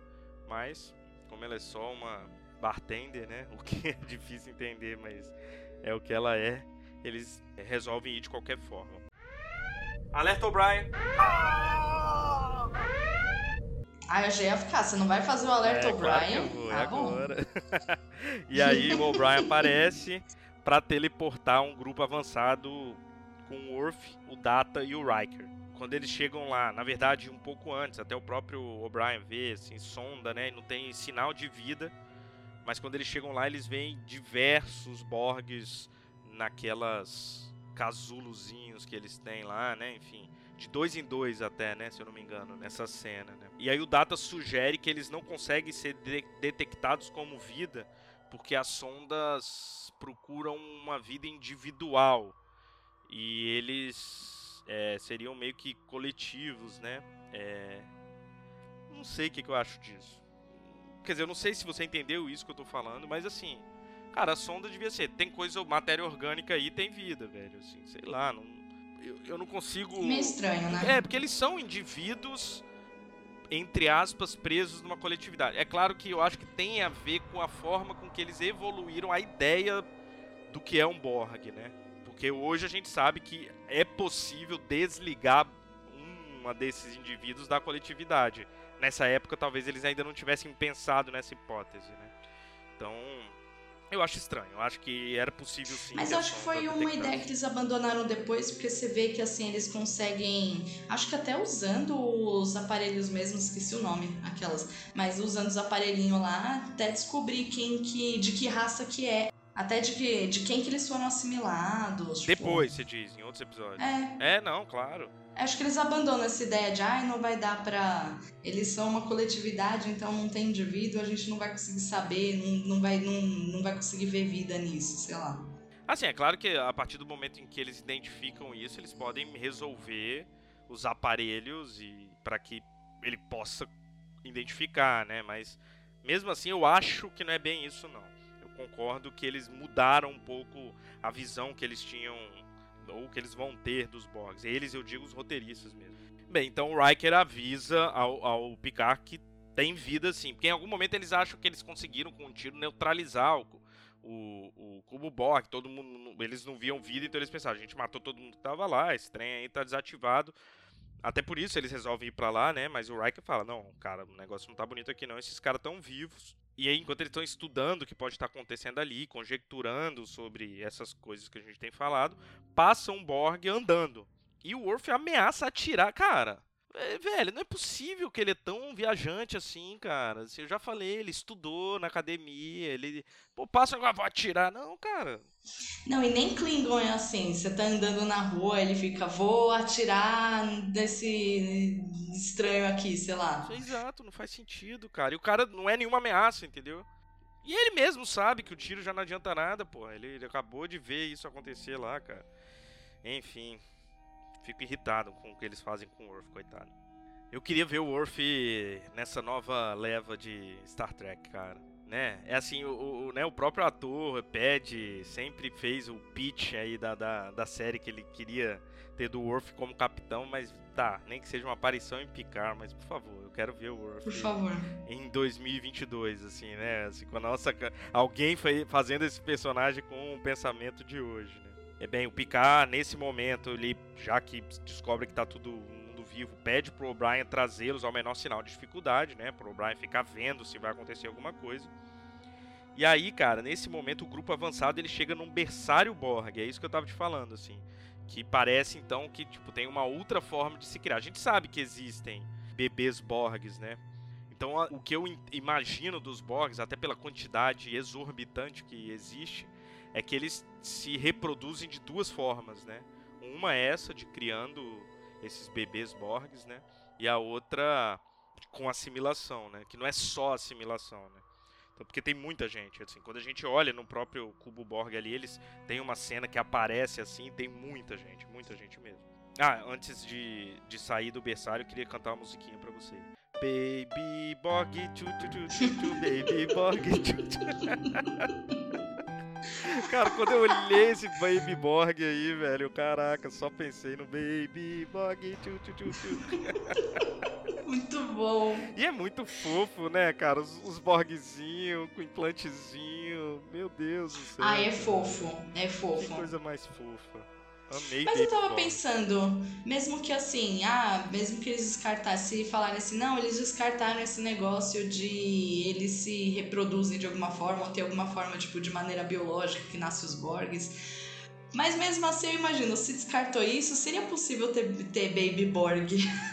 mas como ela é só uma bartender, né? O que é difícil entender, mas é o que ela é. Eles resolvem ir de qualquer forma. Alerta O'Brien. Ah, eu já ia ficar. Você não vai fazer o alerta É, claro O'Brien? vou, é tá bom. e aí o O'Brien aparece para teleportar um grupo avançado com o Worf, o Data e o Riker. Quando eles chegam lá, na verdade um pouco antes, até o próprio O'Brien vê, assim, sonda, né, e não tem sinal de vida. Mas quando eles chegam lá, eles veem diversos Borgs naquelas casulozinhos que eles têm lá, né, enfim de dois em dois até, né, se eu não me engano, nessa cena, né? E aí o Data sugere que eles não conseguem ser de detectados como vida porque as sondas procuram uma vida individual e eles é, seriam meio que coletivos, né? É, não sei o que, que eu acho disso. Quer dizer, eu não sei se você entendeu isso que eu tô falando, mas assim, cara, a sonda devia ser, tem coisa, matéria orgânica aí, tem vida, velho, assim, sei lá, não, eu, eu não consigo. Meio estranho, né? É, porque eles são indivíduos, entre aspas, presos numa coletividade. É claro que eu acho que tem a ver com a forma com que eles evoluíram a ideia do que é um Borg, né? Porque hoje a gente sabe que é possível desligar uma desses indivíduos da coletividade. Nessa época, talvez eles ainda não tivessem pensado nessa hipótese, né? Então, eu acho estranho. Eu acho que era possível sim. Mas eu acho que foi uma ideia que eles abandonaram depois, porque você vê que assim eles conseguem. Acho que até usando os aparelhos mesmo, esqueci o nome, aquelas. Mas usando os aparelhinhos lá, até descobrir quem que. de que raça que é. Até de, que, de quem que eles foram assimilados. Tipo... Depois, você diz, em outros episódios. É. É, não, claro. Acho que eles abandonam essa ideia de, ai, não vai dar pra. Eles são uma coletividade, então não tem indivíduo, a gente não vai conseguir saber, não, não, vai, não, não vai conseguir ver vida nisso, sei lá. Assim, é claro que a partir do momento em que eles identificam isso, eles podem resolver os aparelhos e para que ele possa identificar, né? Mas mesmo assim, eu acho que não é bem isso não. Eu concordo que eles mudaram um pouco a visão que eles tinham ou que eles vão ter dos Borgs. Eles, eu digo, os roteiristas mesmo. Bem, então o Riker avisa ao, ao Picard que tem vida sim, porque em algum momento eles acham que eles conseguiram com um tiro neutralizar o, o, o cubo Borg, todo mundo, eles não viam vida, então eles pensaram, a gente matou todo mundo que tava lá, esse trem aí tá desativado. Até por isso eles resolvem ir para lá, né? Mas o Riker fala: "Não, cara, o negócio não tá bonito aqui não, esses caras estão vivos". E aí, enquanto eles estão estudando o que pode estar acontecendo ali, conjecturando sobre essas coisas que a gente tem falado, passa um Borg andando. E o Worf ameaça atirar, cara. É, velho, não é possível que ele é tão viajante assim, cara. Assim, eu já falei, ele estudou na academia, ele. Pô, passa agora, vou atirar. Não, cara. Não, e nem Klingon é assim. Você tá andando na rua, ele fica, vou atirar desse estranho aqui, sei lá. É exato, não faz sentido, cara. E o cara não é nenhuma ameaça, entendeu? E ele mesmo sabe que o tiro já não adianta nada, pô. Ele, ele acabou de ver isso acontecer lá, cara. Enfim, fico irritado com o que eles fazem com o Worf, coitado. Eu queria ver o Worf nessa nova leva de Star Trek, cara. Né? É assim, o, o, né, o próprio ator pede, sempre fez o pitch aí da, da, da série que ele queria ter do Worf como capitão, mas tá, nem que seja uma aparição em Picard, mas por favor, eu quero ver o Worf. Por favor. Em 2022, assim, né? Assim, com a nossa. Alguém fazendo esse personagem com o pensamento de hoje, né? É bem, o Picard, nesse momento, ele, já que descobre que tá tudo mundo vivo, pede pro O'Brien trazê-los ao menor sinal de dificuldade, né? Pro O'Brien ficar vendo se vai acontecer alguma coisa. E aí, cara, nesse momento o grupo avançado ele chega num berçário Borg, é isso que eu tava te falando, assim. Que parece então que tipo tem uma outra forma de se criar. A gente sabe que existem bebês Borgs, né? Então o que eu imagino dos Borgs, até pela quantidade exorbitante que existe, é que eles se reproduzem de duas formas, né? Uma é essa de criando esses bebês Borgs, né? E a outra com assimilação, né? Que não é só assimilação, né? Então, porque tem muita gente, assim, quando a gente olha no próprio Cubo Borg ali, eles tem uma cena que aparece assim, tem muita gente, muita gente mesmo. Ah, antes de, de sair do berçário, eu queria cantar uma musiquinha pra você. Baby Borg, tchu, tchu, tchu, tchu, tchu, Baby Borg, tchu, tchu. Cara, quando eu olhei esse Baby Borg aí, velho, caraca, só pensei no Baby Borg. Tchu, tchu, tchu, tchu. Muito bom. E é muito fofo, né, cara? Os, os Borgzinho com implantezinho. Meu Deus do céu. Ah, é fofo. É Que fofo. coisa mais fofa. Amei Mas eu tava pensando, mesmo que assim, ah, mesmo que eles descartassem e falarem assim, não, eles descartaram esse negócio de eles se reproduzem de alguma forma, ou ter alguma forma, tipo, de maneira biológica que nasce os Borgs. Mas mesmo assim, eu imagino, se descartou isso, seria possível ter, ter Baby Borg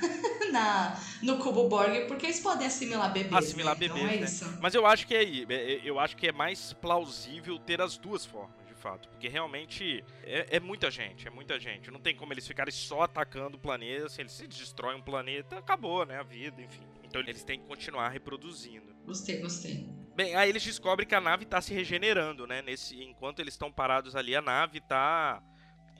na, no cubo Borg, porque eles podem assimilar bebês. Assimilar né? Então bebês, é né? isso. Mas eu acho que é, é- eu acho que é mais plausível ter as duas formas, fato, porque realmente é, é muita gente, é muita gente. Não tem como eles ficarem só atacando o planeta, se eles se destroem um planeta, acabou, né, a vida, enfim. Então eles têm que continuar reproduzindo. Gostei, gostei. Bem, aí eles descobrem que a nave tá se regenerando, né? Nesse, enquanto eles estão parados ali, a nave tá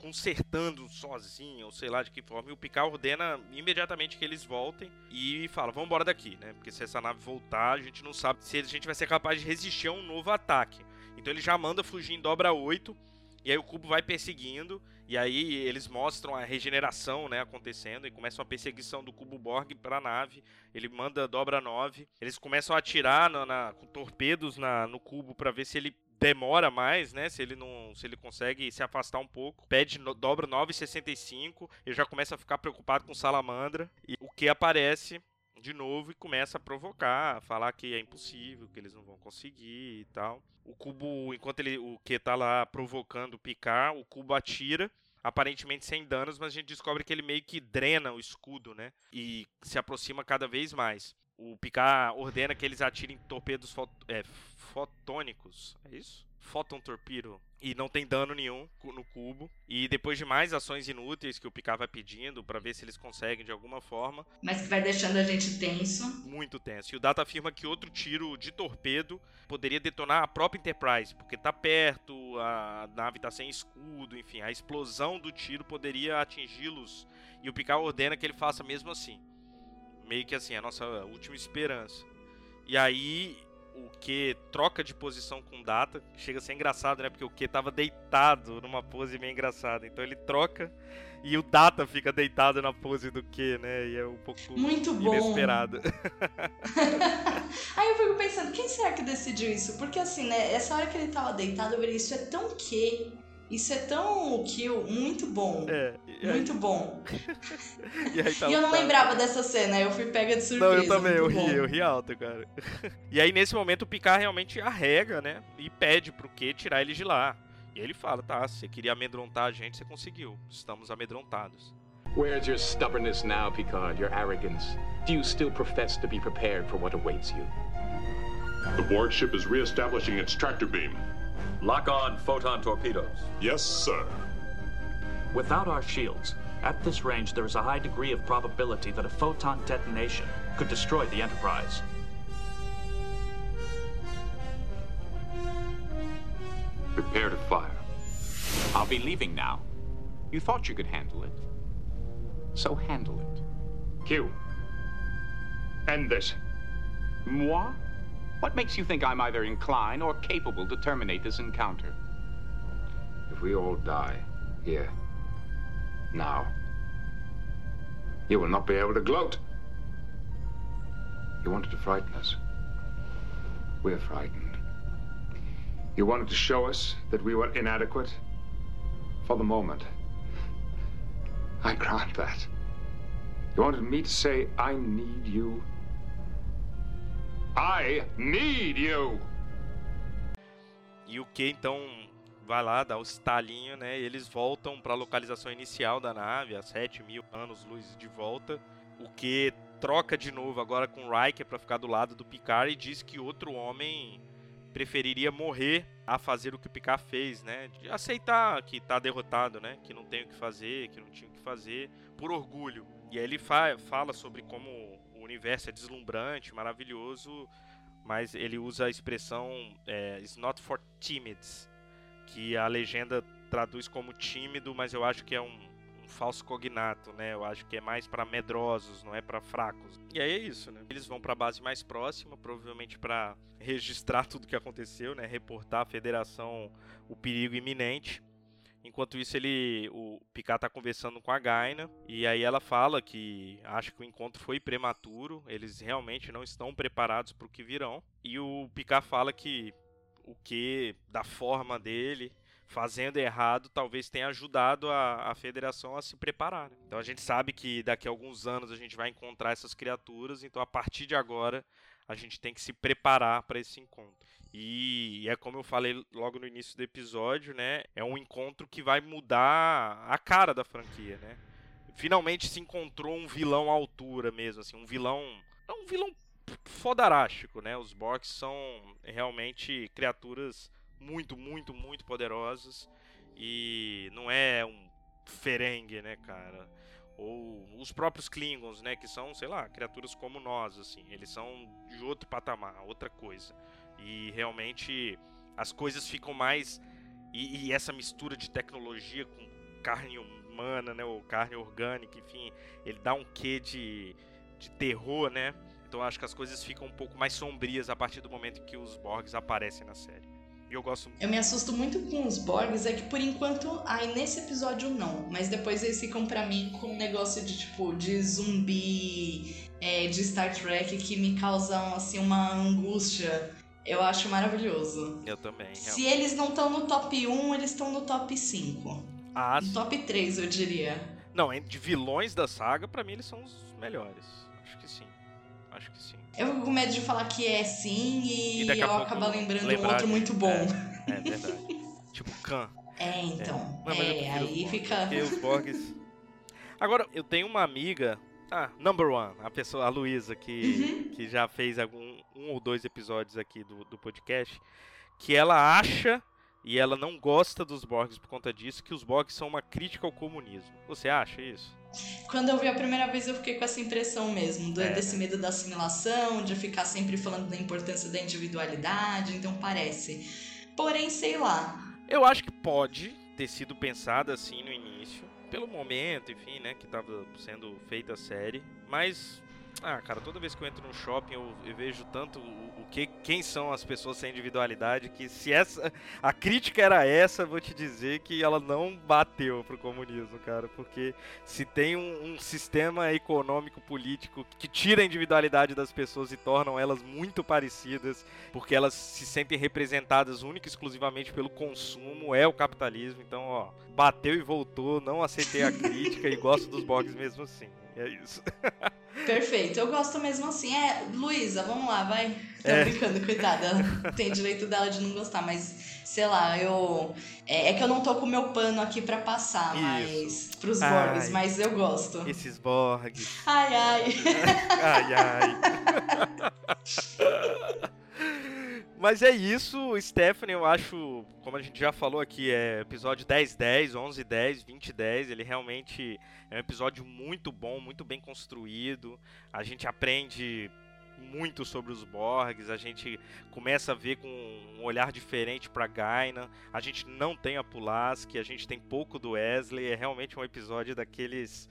consertando sozinha, ou sei lá de que forma, e o Picard ordena imediatamente que eles voltem e fala, vamos embora daqui, né? Porque se essa nave voltar, a gente não sabe se a gente vai ser capaz de resistir a um novo ataque. Então ele já manda fugir em dobra 8, e aí o cubo vai perseguindo, e aí eles mostram a regeneração, né, acontecendo, e começa uma perseguição do cubo Borg para a nave. Ele manda dobra 9. Eles começam a atirar na, na- com torpedos na, no cubo para ver se ele demora mais, né? Se ele não, se ele consegue se afastar um pouco. Pede no, dobra 9,65. Eu já começo a ficar preocupado com Salamandra. E o que aparece de novo e começa a provocar, a falar que é impossível, que eles não vão conseguir e tal. O cubo, enquanto ele, o que tá lá provocando o Picard, o cubo atira, aparentemente sem danos, mas a gente descobre que ele meio que drena o escudo, né? E se aproxima cada vez mais. O Picard ordena que eles atirem torpedos fot- é, fotônicos, é isso? Photon Torpedo e não tem dano nenhum no cubo. E depois de mais ações inúteis que o Picard vai pedindo para ver se eles conseguem de alguma forma. Mas que vai deixando a gente tenso. Muito tenso. E o Data afirma que outro tiro de torpedo poderia detonar a própria Enterprise, porque tá perto, a nave tá sem escudo, enfim, a explosão do tiro poderia atingi-los. E o Picard ordena que ele faça mesmo assim. Meio que assim, a nossa última esperança. E aí o que troca de posição com Data, chega a ser engraçado, né? Porque o que tava deitado numa pose meio engraçada. Então ele troca e o Data fica deitado na pose do que, né? E é um pouco Muito inesperado. Aí eu fico pensando, quem será que decidiu isso? Porque assim, né? Essa hora que ele tava deitado, eu falei, isso é tão que isso é tão kill, muito bom. É, muito bom. e, aí tá e eu não lembrava dessa cena, eu fui pega de surpresa. Não, eu também, eu bom. ri, eu ri alto, cara. e aí nesse momento o Picard realmente arrega, né? E pede pro que tirar ele de lá. E ele fala, tá, se você queria amedrontar a gente, você conseguiu. Estamos amedrontados. Where's your stubbornness now, Picard? Your arrogance? Do you still profess to be prepared for what awaits you? The board ship is re-establishing its tractor beam. Lock on photon torpedoes. Yes, sir. Without our shields, at this range there is a high degree of probability that a photon detonation could destroy the Enterprise. Prepare to fire. I'll be leaving now. You thought you could handle it. So handle it. Q. End this. Moi? What makes you think I'm either inclined or capable to terminate this encounter? If we all die here, now, you will not be able to gloat. You wanted to frighten us. We're frightened. You wanted to show us that we were inadequate for the moment. I grant that. You wanted me to say, I need you. I need you! E o que então vai lá, dá o estalinho, né? Eles voltam para a localização inicial da nave, a 7 mil anos-luz de volta. O que troca de novo agora com o Riker para ficar do lado do Picard e diz que outro homem preferiria morrer a fazer o que o Picard fez, né? De aceitar que tá derrotado, né? Que não tem o que fazer, que não tinha o que fazer, por orgulho. E aí ele fa fala sobre como o universo é deslumbrante, maravilhoso, mas ele usa a expressão é, "is not for timids", que a legenda traduz como tímido, mas eu acho que é um, um falso cognato, né? Eu acho que é mais para medrosos, não é para fracos. E aí é isso, né? Eles vão para a base mais próxima, provavelmente para registrar tudo que aconteceu, né? Reportar à Federação o perigo iminente. Enquanto isso, ele, o Picard tá conversando com a Gaina e aí ela fala que acha que o encontro foi prematuro, eles realmente não estão preparados para o que virão. E o Picard fala que o que da forma dele fazendo errado talvez tenha ajudado a, a federação a se preparar. Né? Então a gente sabe que daqui a alguns anos a gente vai encontrar essas criaturas, então a partir de agora a gente tem que se preparar para esse encontro. E é como eu falei logo no início do episódio, né? É um encontro que vai mudar a cara da franquia, né? Finalmente se encontrou um vilão à altura mesmo, assim, um vilão, é um vilão fodarástico, né? Os Borgs são realmente criaturas muito, muito, muito poderosas e não é um Ferengue, né, cara? Ou os próprios Klingons, né, que são, sei lá, criaturas como nós, assim, eles são de outro patamar, outra coisa. E realmente as coisas ficam mais e, e essa mistura de tecnologia com carne humana, né, ou carne orgânica, enfim, ele dá um quê de, de terror, né? Então acho que as coisas ficam um pouco mais sombrias a partir do momento que os Borgs aparecem na série. E eu gosto muito. Eu me assusto muito com os Borgs, é que por enquanto, ai, nesse episódio não, mas depois eles ficam para mim com um negócio de tipo, de zumbi, é, de Star Trek que me causam assim uma angústia. Eu acho maravilhoso. Eu também. Se eles não estão no top 1, eles estão no top 5. Ah, no top 3, eu diria. Não, de vilões da saga, para mim eles são os melhores. Acho que sim. Acho que sim. Eu fico com medo de falar que é sim e, e eu acabar lembrando um outro muito bom. É, é verdade. tipo Khan. É, então. É, é aí fica. os Borgs. Agora, eu tenho uma amiga. Ah, number one, a pessoa, a Luísa, que, uhum. que já fez algum um ou dois episódios aqui do, do podcast, que ela acha e ela não gosta dos Borgs por conta disso, que os Borgs são uma crítica ao comunismo. Você acha isso? Quando eu vi a primeira vez, eu fiquei com essa impressão mesmo, do, é. desse medo da assimilação, de ficar sempre falando da importância da individualidade, então parece. Porém, sei lá. Eu acho que pode ter sido pensada assim no início, pelo momento, enfim, né, que estava sendo feita a série, mas ah, cara, toda vez que eu entro no shopping eu, eu vejo tanto o, o, que quem são as pessoas sem individualidade que se essa a crítica era essa, vou te dizer que ela não bateu pro comunismo, cara, porque se tem um, um sistema econômico político que tira a individualidade das pessoas e tornam elas muito parecidas, porque elas se sentem representadas única e exclusivamente pelo consumo, é o capitalismo. Então, ó, bateu e voltou, não aceitei a crítica e gosto dos blogs mesmo assim. É isso. Perfeito, eu gosto mesmo assim. É, Luísa, vamos lá, vai. Tô é. brincando, coitada. Tem direito dela de não gostar, mas sei lá, eu. É, é que eu não tô com o meu pano aqui pra passar, Isso. mas. pros Borgs, mas eu gosto. Esses Borgs. Ai, ai. ai, ai. Mas é isso, Stephanie, eu acho, como a gente já falou aqui, é episódio 10, 10, 11, 10, 20, 10, ele realmente é um episódio muito bom, muito bem construído. A gente aprende muito sobre os Borgs, a gente começa a ver com um olhar diferente para Gaina. A gente não tem a Pulaski, a gente tem pouco do Wesley, é realmente um episódio daqueles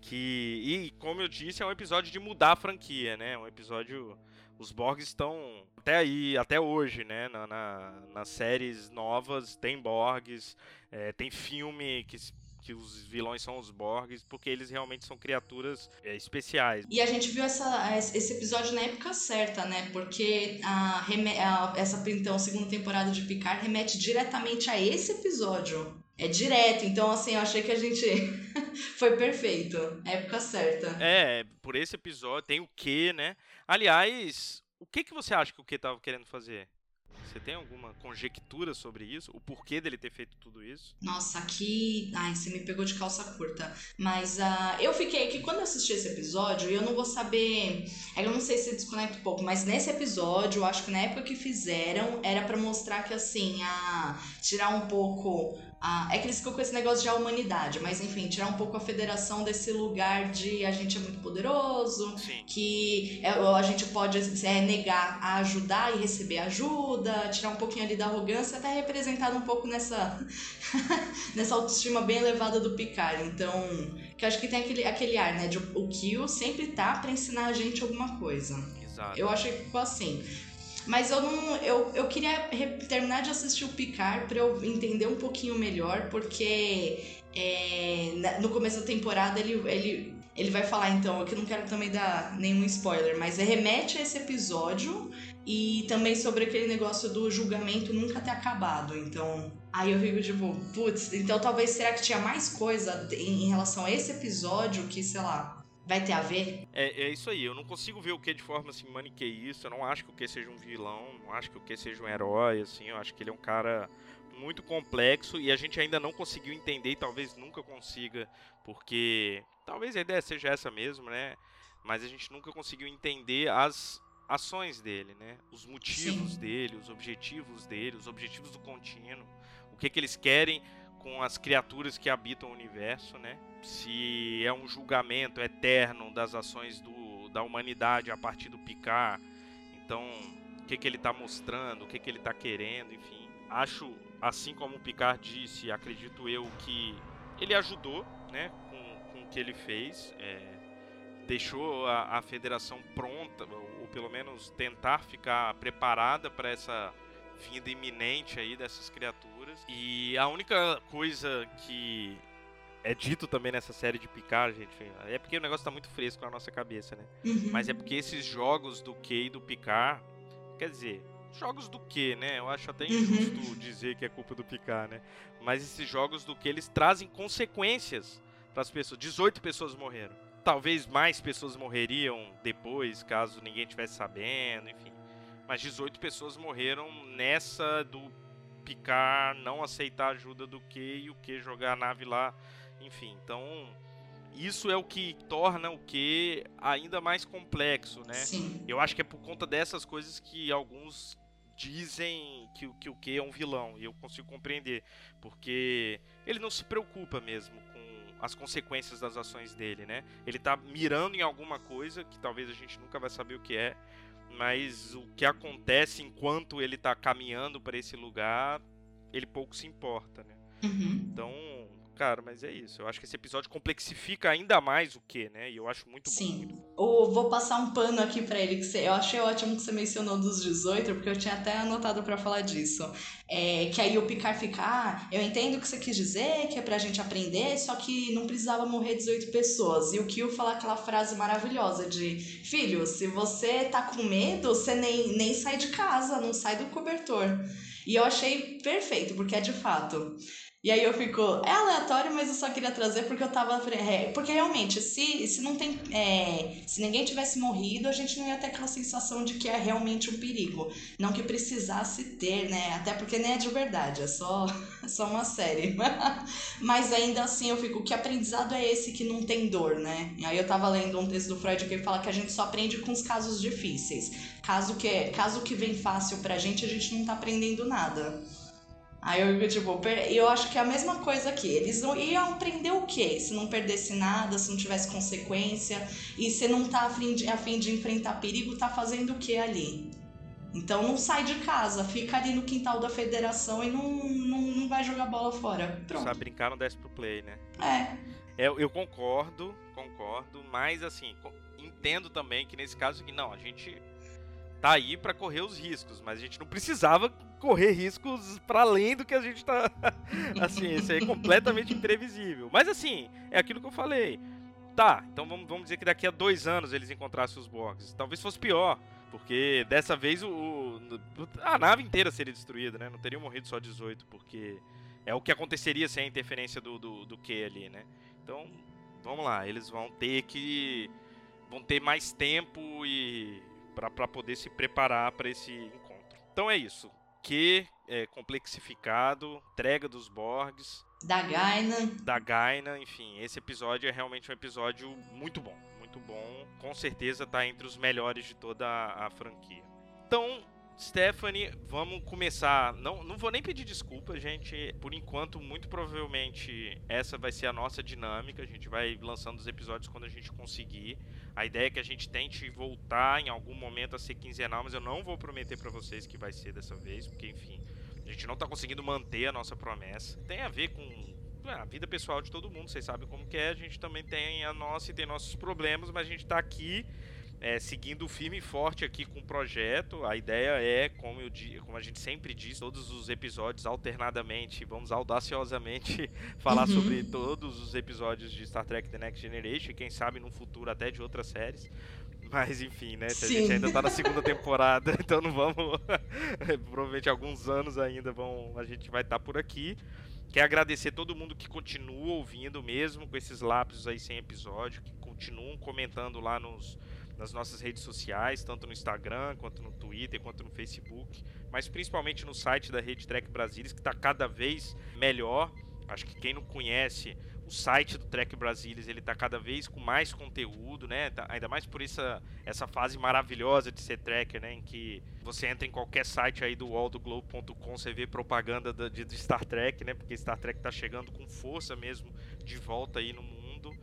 que e como eu disse, é um episódio de mudar a franquia, né? Um episódio os Borgs estão até aí, até hoje, né? Na, na nas séries novas tem Borgs, é, tem filme que que os vilões são os Borgs, porque eles realmente são criaturas é, especiais. E a gente viu essa, esse episódio na época certa, né? Porque a, a, essa então, segunda temporada de Picard remete diretamente a esse episódio. É direto, então assim, eu achei que a gente foi perfeito. Época certa. É, por esse episódio tem o que, né? Aliás, o que, que você acha que o que tava querendo fazer? Você tem alguma conjectura sobre isso? O porquê dele ter feito tudo isso? Nossa, aqui. Ai, você me pegou de calça curta. Mas uh, eu fiquei que quando eu assisti esse episódio, eu não vou saber. É eu não sei se desconecta um pouco, mas nesse episódio, eu acho que na época que fizeram, era para mostrar que assim, a tirar um pouco ah, é que eles ficam com esse negócio de a humanidade, mas enfim, tirar um pouco a federação desse lugar de a gente é muito poderoso, Sim. que é, a gente pode é, negar a ajudar e receber ajuda, tirar um pouquinho ali da arrogância, até representado um pouco nessa, nessa autoestima bem elevada do Picard. Então, que eu acho que tem aquele, aquele ar, né, de o Kill sempre tá para ensinar a gente alguma coisa. Exato. Eu acho que ficou assim. Mas eu não. Eu, eu queria terminar de assistir o Picard para eu entender um pouquinho melhor, porque é, no começo da temporada ele, ele, ele vai falar, então, eu que não quero também dar nenhum spoiler, mas remete a esse episódio e também sobre aquele negócio do julgamento nunca ter acabado. Então, aí eu fico tipo, putz, então talvez será que tinha mais coisa em, em relação a esse episódio que, sei lá, vai ter a ver? É, é isso aí, eu não consigo ver o que de forma assim maniqueísta, eu não acho que o que seja um vilão, não acho que o que seja um herói, assim, eu acho que ele é um cara muito complexo e a gente ainda não conseguiu entender e talvez nunca consiga, porque talvez a ideia seja essa mesmo, né? Mas a gente nunca conseguiu entender as ações dele, né? Os motivos Sim. dele, os objetivos dele, os objetivos do contínuo, o que que eles querem com as criaturas que habitam o universo, né? Se é um julgamento eterno das ações do, da humanidade a partir do Picard, então o que, que ele está mostrando, o que, que ele está querendo, enfim. Acho, assim como o Picard disse, acredito eu que ele ajudou, né, com, com o que ele fez, é, deixou a, a federação pronta, ou, ou pelo menos tentar ficar preparada para essa vinda iminente aí dessas criaturas. E a única coisa que é dito também nessa série de Picard, gente, é porque o negócio tá muito fresco na nossa cabeça, né? Uhum. Mas é porque esses jogos do Q e do Picard, quer dizer, jogos do que, né? Eu acho até uhum. injusto uhum. dizer que é culpa do Picard, né? Mas esses jogos do que eles trazem consequências para as pessoas. 18 pessoas morreram. Talvez mais pessoas morreriam depois, caso ninguém tivesse sabendo, enfim mas 18 pessoas morreram nessa do picar, não aceitar a ajuda do que e o que jogar a nave lá, enfim. Então, isso é o que torna o que ainda mais complexo, né? Sim. Eu acho que é por conta dessas coisas que alguns dizem que, que o que é um vilão. E eu consigo compreender. Porque ele não se preocupa mesmo com as consequências das ações dele, né? Ele tá mirando em alguma coisa que talvez a gente nunca vai saber o que é. Mas o que acontece enquanto ele tá caminhando para esse lugar, ele pouco se importa, né? Uhum. Então, cara, mas é isso. Eu acho que esse episódio complexifica ainda mais o que, né? E eu acho muito Sim. bom. Ou vou passar um pano aqui pra ele, que você- eu achei ótimo que você mencionou dos 18, porque eu tinha até anotado pra falar disso. É, que aí o Picard fica, ah, eu entendo o que você quis dizer, que é pra gente aprender, só que não precisava morrer 18 pessoas. E o Kill fala aquela frase maravilhosa de, filho, se você tá com medo, você nem, nem sai de casa, não sai do cobertor. E eu achei perfeito, porque é de fato. E aí eu fico, é aleatório, mas eu só queria trazer porque eu tava. é, porque realmente, se, se não tem. é, se ninguém tivesse morrido, a gente não ia ter aquela sensação de que é realmente um perigo. Não que precisasse ter, né? Até porque nem é de verdade, é só, é só uma série. mas ainda assim eu fico, que aprendizado é esse que não tem dor, né? E aí eu tava lendo um texto do Freud que ele fala que a gente só aprende com os casos difíceis. Caso que, caso que vem fácil pra gente, a gente não tá aprendendo nada. Aí eu fico tipo, eu acho que é a mesma coisa aqui. Eles iam aprender o quê? Se não perdesse nada, se não tivesse consequência, e se não tá a fim de, a fim de enfrentar perigo, tá fazendo o que ali? Então não sai de casa, fica ali no quintal da federação e não, não, não vai jogar bola fora. Pronto. Sabe brincar, não desce pro play, né? É. É, eu concordo, concordo, mas assim, entendo também que nesse caso não, a gente tá aí pra correr os riscos, mas a gente não precisava correr riscos pra além do que a gente tá. assim, isso é completamente imprevisível. Mas assim, é aquilo que eu falei. Tá, então vamos, vamos dizer que daqui a dois anos eles encontrassem os Borgs. Talvez fosse pior, porque dessa vez o, o- a nave inteira seria destruída, né? Não teriam morrido só 18, porque é o que aconteceria sem a interferência do, do, do ali, né? Então, vamos lá, eles vão ter que vão ter mais tempo e para poder se preparar para esse encontro. Então é isso. Q é complexificado, entrega dos Borgs, Da Gaina. da Gaina, enfim, esse episódio é realmente um episódio muito bom, muito bom. Com certeza tá entre os melhores de toda a, a franquia. Então, Stephanie, vamos começar. Não, não vou nem pedir desculpa, gente. Por enquanto, muito provavelmente essa vai ser a nossa dinâmica. A gente vai lançando os episódios quando a gente conseguir. A ideia é que a gente tente voltar em algum momento a ser quinzenal, mas eu não vou prometer pra vocês que vai ser dessa vez, porque enfim, a gente não tá conseguindo manter a nossa promessa. Tem a ver com é, a vida pessoal de todo mundo, vocês sabem como que é. A gente também tem a nossa e tem nossos problemas, mas a gente tá aqui é, seguindo firme e forte aqui com o projeto. A ideia é, como, eu, como a gente sempre diz, todos os episódios alternadamente, vamos audaciosamente falar Uhum. sobre todos os episódios de Star Trek The Next Generation, e quem sabe no futuro até de outras séries. Mas enfim, né? Se a gente ainda tá na segunda temporada, então não vamos. Provavelmente alguns anos ainda vão. A gente vai estar por aqui. Quer agradecer todo mundo que continua ouvindo mesmo com esses lapsos aí sem episódio, que continuam comentando lá nos, nas nossas redes sociais, tanto no Instagram, quanto no Twitter, quanto no Facebook, mas principalmente no site da Rede Trek Brasilis, que está cada vez melhor. Acho que quem não conhece o site do Trek Brasilis, ele está cada vez com mais conteúdo, né? Tá- ainda mais por essa, essa fase maravilhosa de ser tracker, né? Em que você entra em qualquer site aí do walldoglobe.com, você vê propaganda da- de, de Star Trek, né? Porque Star Trek tá chegando com força mesmo de volta aí no mundo.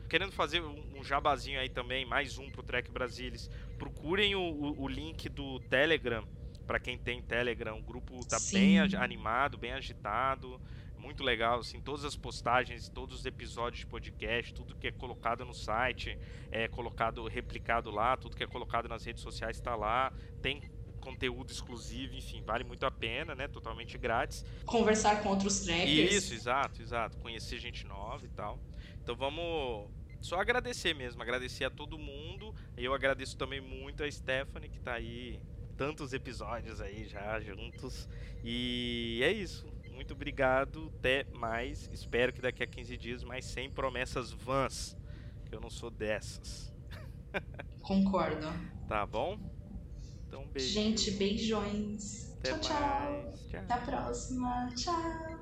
Querendo fazer um, um jabazinho aí também, mais um pro Trek Brasilis. Procurem o, o- o link do Telegram, para quem tem Telegram. O grupo tá Sim. bem animado, bem agitado. Muito legal, assim, todas as postagens, todos os episódios de podcast, tudo que é colocado no site é colocado, replicado lá, tudo que é colocado nas redes sociais está lá. Tem conteúdo exclusivo, enfim, vale muito a pena, né? Totalmente grátis. Conversar com outros trackers. Isso, exato, exato. Conhecer gente nova e tal. Então vamos só agradecer mesmo, agradecer a todo mundo. Eu agradeço também muito a Stephanie que tá aí tantos episódios aí já juntos. E é isso. Muito obrigado, até mais. Espero que daqui a 15 dias, mas sem promessas vãs, que eu não sou dessas. Concordo. Tá bom? Então, beijo. Gente, beijões. Até tchau, tchau. mais. Tchau. Até a próxima. Tchau.